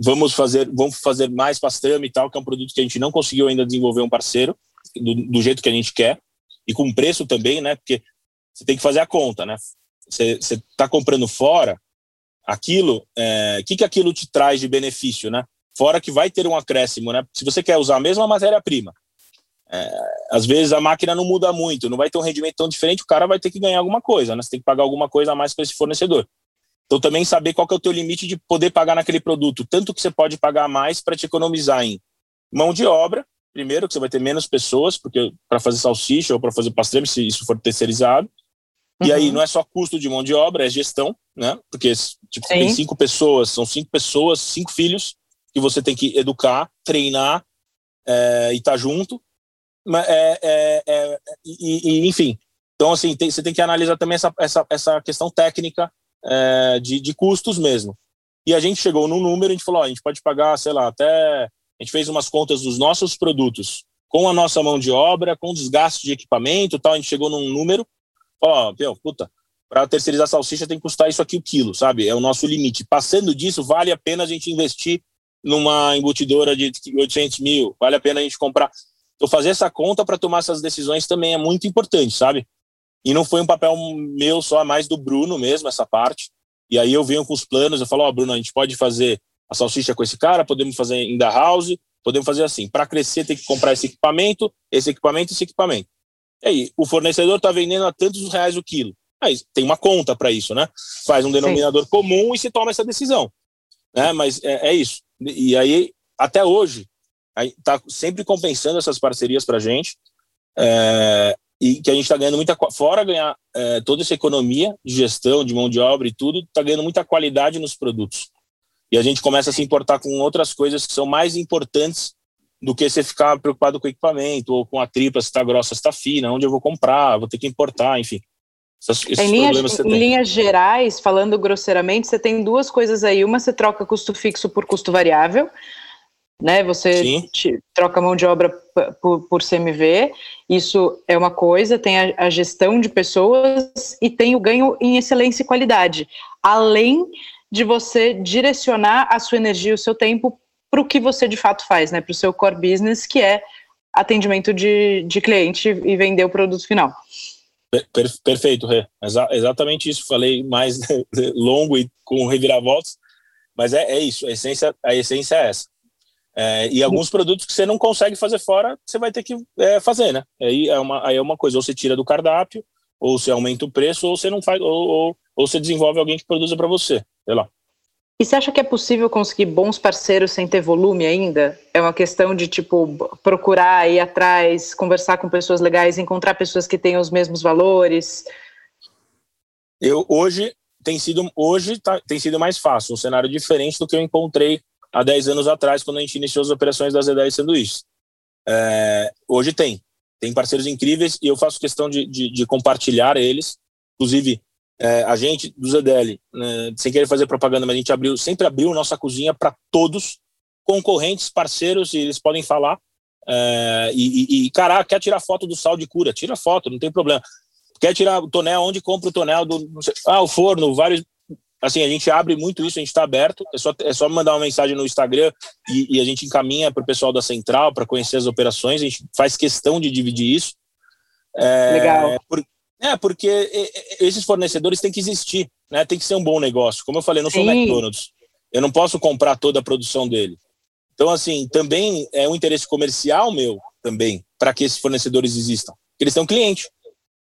vamos fazer, vamos fazer mais pastrame e tal, que é um produto que a gente não conseguiu ainda desenvolver um parceiro do, do jeito que a gente quer e com preço também, né? Porque você tem que fazer a conta, né? Você está comprando fora aquilo, o é, que que aquilo te traz de benefício, né? Fora que vai ter um acréscimo, né? Se você quer usar a mesma matéria-prima, é, às vezes a máquina não muda muito, não vai ter um rendimento tão diferente, o cara vai ter que ganhar alguma coisa, né? Você tem que pagar alguma coisa a mais para esse fornecedor. Então também saber qual que é o teu limite de poder pagar naquele produto, tanto que você pode pagar mais para te economizar em mão de obra Primeiro, que você vai ter menos pessoas, porque para fazer salsicha ou para fazer pastrame, se isso for terceirizado. Uhum. E aí uhum. não é só custo de mão de obra, é gestão, né? Porque tipo, tem cinco pessoas, são cinco pessoas, cinco filhos que você tem que educar, treinar é, e estar tá junto. É, é, é, e, e, enfim, então assim tem, você tem que analisar também essa, essa, essa questão técnica é, de, de custos mesmo. E a gente chegou num número, a gente falou, ó, a gente pode pagar, sei lá, até a gente fez umas contas dos nossos produtos com a nossa mão de obra, com desgaste de equipamento, tal, a gente chegou num número ó, meu, puta, para terceirizar salsicha tem que custar isso aqui o quilo, sabe? É o nosso limite. Passando disso, vale a pena a gente investir numa embutidora de 800 mil, vale a pena a gente comprar. Então, fazer essa conta para tomar essas decisões também é muito importante, sabe? E não foi um papel meu só, é mais do Bruno mesmo, essa parte. E aí eu venho com os planos, eu falo, ó, oh, Bruno, a gente pode fazer a salsicha com esse cara, podemos fazer em da house, podemos fazer assim. Para crescer, tem que comprar esse equipamento, esse equipamento, esse equipamento. E aí, o fornecedor está vendendo a tantos reais o quilo. Aí tem uma conta para isso, né? Faz um denominador Sim. comum e se toma essa decisão. Né? Mas é, é isso. E aí, até hoje, está sempre compensando essas parcerias para a gente. É, e que a gente está ganhando muita. Fora ganhar é, toda essa economia de gestão, de mão de obra e tudo, está ganhando muita qualidade nos produtos. E a gente começa a se importar com outras coisas que são mais importantes do que você ficar preocupado com o equipamento ou com a tripa, se está grossa, se está fina, onde eu vou comprar, vou ter que importar, enfim. Essas, esses em linhas, em linhas gerais, falando grosseiramente, você tem duas coisas aí. Uma, você troca custo fixo por custo variável, né? Você troca mão de obra por, por, CMV, isso é uma coisa, tem a, a, gestão de pessoas e tem o ganho em excelência e qualidade, além de você direcionar a sua energia o seu tempo para o que você de fato faz, né? Para o seu core business, que é atendimento de, de cliente e vender o produto final. Per, perfeito, Rê. Exa, exatamente isso. Falei mais [LAUGHS] longo e com reviravoltas, mas é, é isso. A essência, a essência é essa. É, e alguns produtos que você não consegue fazer fora, você vai ter que é, fazer, né? Aí é, uma, aí é uma coisa, ou você tira do cardápio, ou você aumenta o preço, ou você não faz, ou, ou, ou você desenvolve alguém que produza para você. Sei lá. E você acha que é possível conseguir bons parceiros sem ter volume ainda? É uma questão de, tipo, procurar, ir atrás, conversar com pessoas legais, encontrar pessoas que tenham os mesmos valores? Eu, hoje, tem sido, hoje tá, tem sido mais fácil, um cenário diferente do que eu encontrei há 10 anos atrás, quando a gente iniciou as operações das Z10 Sanduíches. É, hoje tem. Tem parceiros incríveis e eu faço questão de, de, de compartilhar eles. Inclusive, é, a gente do ZDL, né, sem querer fazer propaganda, mas a gente abriu, sempre abriu nossa cozinha para todos, concorrentes, parceiros, e eles podem falar. É, e, e, cara, quer tirar foto do sal de cura? Tira foto, não tem problema. Quer tirar o tonel? Onde compra o tonel? Do, sei, ah, o forno, vários. Assim, a gente abre muito isso, a gente está aberto. É só, é só mandar uma mensagem no Instagram e, e a gente encaminha para o pessoal da central para conhecer as operações. A gente faz questão de dividir isso. É, Legal. Por, é, porque esses fornecedores têm que existir, né? Tem que ser um bom negócio. Como eu falei, eu não sou Sim. McDonald's. Eu não posso comprar toda a produção dele. Então, assim, também é um interesse comercial meu também para que esses fornecedores existam. Porque eles têm um cliente.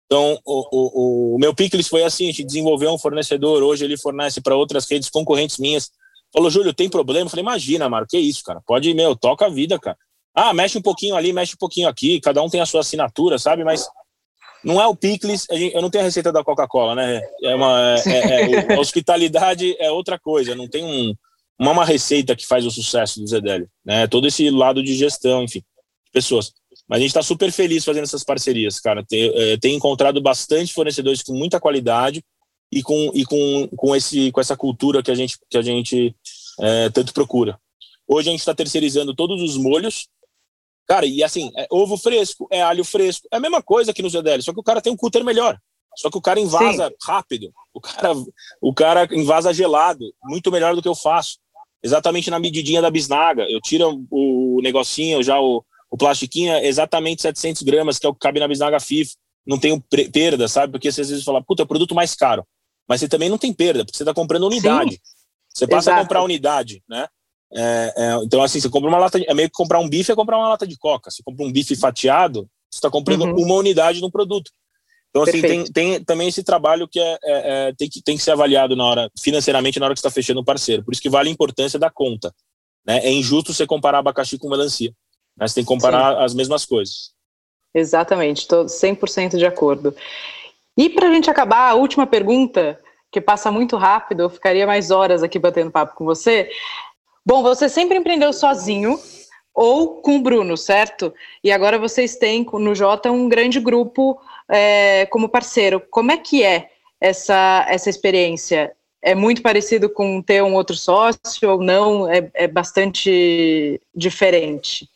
Então, o, o, o meu Picles foi assim, a gente desenvolveu um fornecedor, hoje ele fornece para outras redes concorrentes minhas. Falou, Júlio, tem problema? Eu falei, imagina, Mário, que isso, cara? Pode, meu, toca a vida, cara. Ah, mexe um pouquinho ali, mexe um pouquinho aqui, cada um tem a sua assinatura, sabe? Mas não é o picles, eu não tenho a receita da Coca-Cola, né? É uma é, é, a hospitalidade é outra coisa, não tem um, uma, uma receita que faz o sucesso do ZDL, né? Todo esse lado de gestão, enfim, pessoas. Mas a gente está super feliz fazendo essas parcerias, cara. Tem, é, tem encontrado bastante fornecedores com muita qualidade e com, e com, com, esse, com essa cultura que a gente, que a gente é, tanto procura. Hoje a gente está terceirizando todos os molhos Cara, e assim, é ovo fresco, é alho fresco. É a mesma coisa que no ZDL, só que o cara tem um cooler melhor. Só que o cara invasa Sim. rápido. O cara, o cara invasa gelado, muito melhor do que eu faço. Exatamente na medidinha da bisnaga. Eu tiro o negocinho, já o, o plastiquinho, é exatamente 700 gramas, que é o que cabe na bisnaga FIF. Não tenho perda, sabe? Porque você às vezes fala, puta, é produto mais caro. Mas você também não tem perda, porque você está comprando unidade. Sim. Você passa Exato. a comprar unidade, né? É, é, então, assim, você compra uma lata, de, é meio que comprar um bife é comprar uma lata de coca. Você compra um bife fatiado, você está comprando uhum. uma unidade no produto. Então, assim, tem, tem, também esse trabalho que é, é, é, tem, que tem que ser avaliado na hora, financeiramente na hora que você está fechando o parceiro. Por isso que vale a importância da conta. Né? É injusto você comparar abacaxi com melancia. Mas tem que comparar Sim. as mesmas coisas. Exatamente, estou 100% de acordo. E para a gente acabar, a última pergunta, que passa muito rápido, eu ficaria mais horas aqui batendo papo com você. Bom, você sempre empreendeu sozinho ou com o Bruno, certo? E agora vocês têm no Jota um grande grupo é, como parceiro. Como é que é essa, essa experiência? É muito parecido com ter um outro sócio ou não? É, é bastante diferente?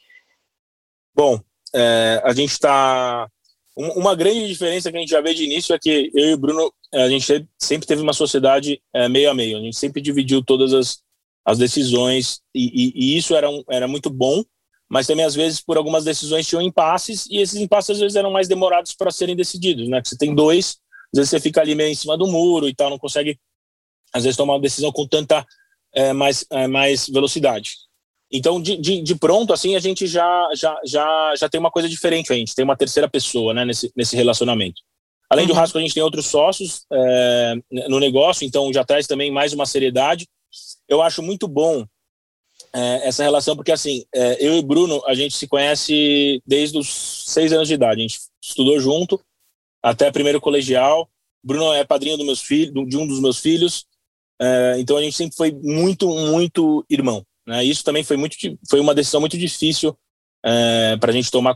Bom, é, a gente está. Uma grande diferença que a gente já vê de início é que eu e o Bruno, a gente sempre teve uma sociedade é, meio a meio. A gente sempre dividiu todas as, as decisões e, e, e isso era, um, era muito bom, mas também às vezes por algumas decisões tinham impasses e esses impasses às vezes eram mais demorados para serem decididos, né? Você tem dois, às vezes você fica ali meio em cima do muro e tal, não consegue às vezes tomar uma decisão com tanta é, mais, é, mais velocidade. Então, de, de, de, pronto, assim, a gente já, já, já, já tem uma coisa diferente, a gente tem uma terceira pessoa né, nesse, nesse relacionamento. Além uhum. do Rasco, a gente tem outros sócios é, no negócio, então já traz também mais uma seriedade. Eu acho muito bom é, essa relação, porque assim, é, eu e Bruno, a gente se conhece desde os seis anos de idade. A gente estudou junto até primeiro colegial. Bruno é padrinho do meus filhos, de um dos meus filhos. É, então a gente sempre foi muito, muito irmão. Né? Isso também foi muito, foi uma decisão muito difícil é, para a gente tomar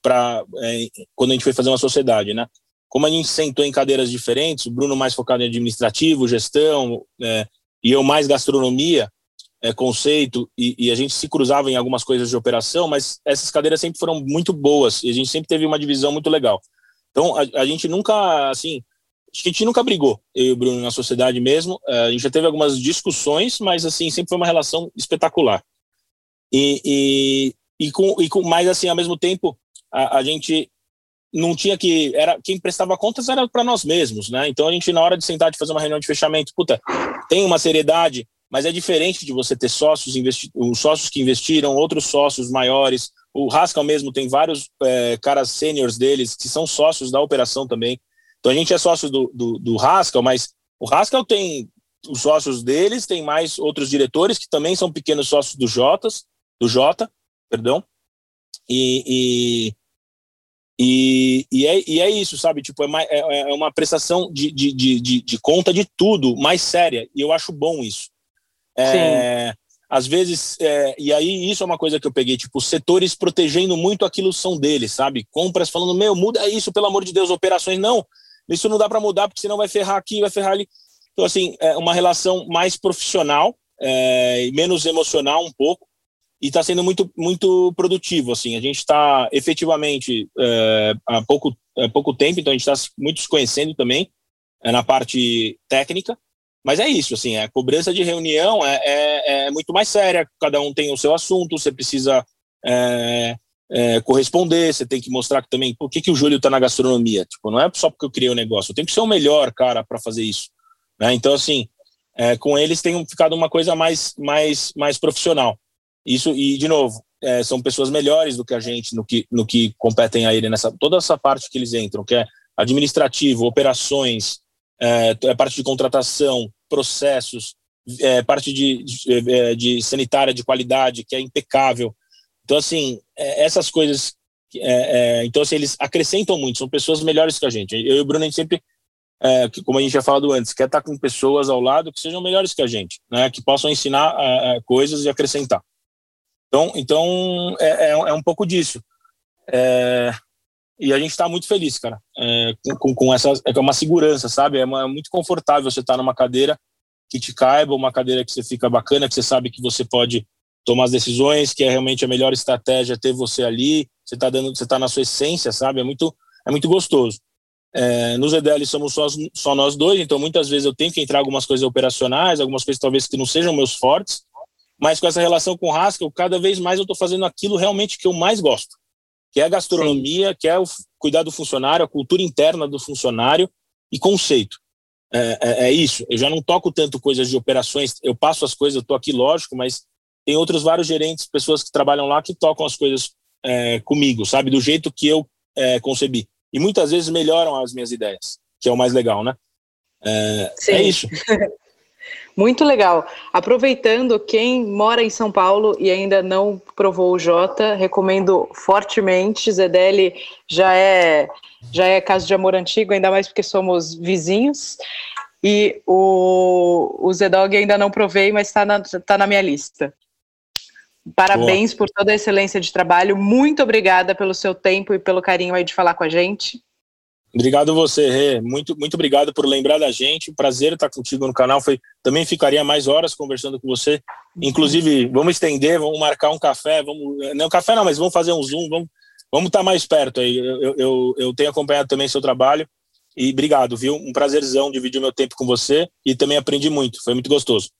para é, quando a gente foi fazer uma sociedade, né? Como a gente sentou em cadeiras diferentes, Bruno mais focado em administrativo, gestão, é, e eu mais gastronomia, é, conceito, e, e, a gente se cruzava em algumas coisas de operação, mas essas cadeiras sempre foram muito boas e a gente sempre teve uma divisão muito legal. Então a, a gente nunca, assim, a gente nunca brigou, eu e o Bruno, na sociedade mesmo. É, a gente já teve algumas discussões, mas assim, sempre foi uma relação espetacular. E, e, e, com, e com, mas assim, ao mesmo tempo, a, a gente não tinha que. era Quem prestava contas era para nós mesmos, né? Então a gente, na hora de sentar de fazer uma reunião de fechamento, puta, tem uma seriedade, mas é diferente de você ter sócios, investi os sócios que investiram, outros sócios maiores. O Rascal mesmo tem vários é, caras sêniores deles que são sócios da operação também. Então a gente é sócio do, do, do Haskell, mas o Haskell tem os sócios deles, tem mais outros diretores que também são pequenos sócios do Jotas, do Jota, perdão. E, e, e, e, é, e é isso, sabe? Tipo, é, uma, é, é uma prestação de, de, de, de, conta de tudo mais séria, e eu acho bom isso. É, às vezes, é, e aí isso é uma coisa que eu peguei, tipo, setores protegendo muito aquilo são deles, sabe? Compras falando, meu, muda isso, pelo amor de Deus, operações, não isso não dá para mudar, porque senão vai ferrar aqui, vai ferrar ali. Então, assim, é uma relação mais profissional é, e menos emocional um pouco, e está sendo muito, muito produtivo. Assim, a gente está efetivamente é, há pouco, há pouco tempo, então a gente está muito se conhecendo também é, na parte técnica. Mas é isso, assim, a cobrança de reunião é, é, é muito mais séria, cada um tem o seu assunto, você precisa é, é, corresponder, você tem que mostrar que também por que, que o Júlio está na gastronomia. Tipo, não é só porque eu criei o um negócio, eu tenho que ser o melhor cara para fazer isso. Né? Então, assim, é, com eles tem ficado uma coisa mais, mais, mais profissional. Isso, e de novo, é, são pessoas melhores do que a gente no que, no que competem a ele nessa toda essa parte que eles entram, que é administrativo, operações, é, é parte de contratação, processos, é, parte de, de, é, de sanitária de qualidade, que é impecável. Então, assim, é, essas coisas. É, então, assim, eles acrescentam muito, são pessoas melhores que a gente. Eu e o Bruno, a gente sempre, como a gente já falado antes, quer estar com pessoas ao lado que sejam melhores que a gente, né, que possam ensinar coisas e acrescentar. Então, então é, é um pouco disso. e a gente está muito feliz, cara, com, com, essa. É uma segurança, sabe? É, uma, é muito confortável você estar tá numa cadeira que te caiba, uma cadeira que você fica bacana, que você sabe que você pode tomar as decisões, que é realmente a melhor estratégia ter você ali, você está dando, você tá na sua essência, sabe? É muito, é muito gostoso. É, no ZDL somos só, só nós dois, então muitas vezes eu tenho que entrar algumas coisas operacionais, algumas coisas talvez que não sejam meus fortes, mas com essa relação com o Haskell, cada vez mais eu estou fazendo aquilo realmente que eu mais gosto, que é a gastronomia, Sim. que é o cuidar do funcionário, a cultura interna do funcionário e conceito. É, é, é, isso, eu já não toco tanto coisas de operações, eu passo as coisas, eu estou aqui, lógico, mas tem outros vários gerentes, pessoas que trabalham lá que tocam as coisas é, comigo, sabe? Do jeito que eu é, concebi. E muitas vezes melhoram as minhas ideias, que é o mais legal, né? É, é isso. [LAUGHS] Muito legal. Aproveitando, quem mora em São Paulo e ainda não provou o Jota, recomendo fortemente. Zedeli já é já é caso de amor antigo, ainda mais porque somos vizinhos. E o, o Zedog ainda não provei, mas está na, tá na minha lista. Parabéns Boa. por toda a excelência de trabalho. Muito obrigada pelo seu tempo e pelo carinho aí de falar com a gente. Obrigado você, Rê. Muito, muito obrigado por lembrar da gente. Prazer estar contigo no canal. Foi, também ficaria mais horas conversando com você. Inclusive, vamos estender, vamos marcar um café. Vamos, não café não, mas vamos fazer um zoom. Vamos, vamos estar mais perto aí. Eu, eu, eu tenho acompanhado também seu trabalho. E obrigado, viu? Um prazerzão dividir meu tempo com você. E também aprendi muito. Foi muito gostoso.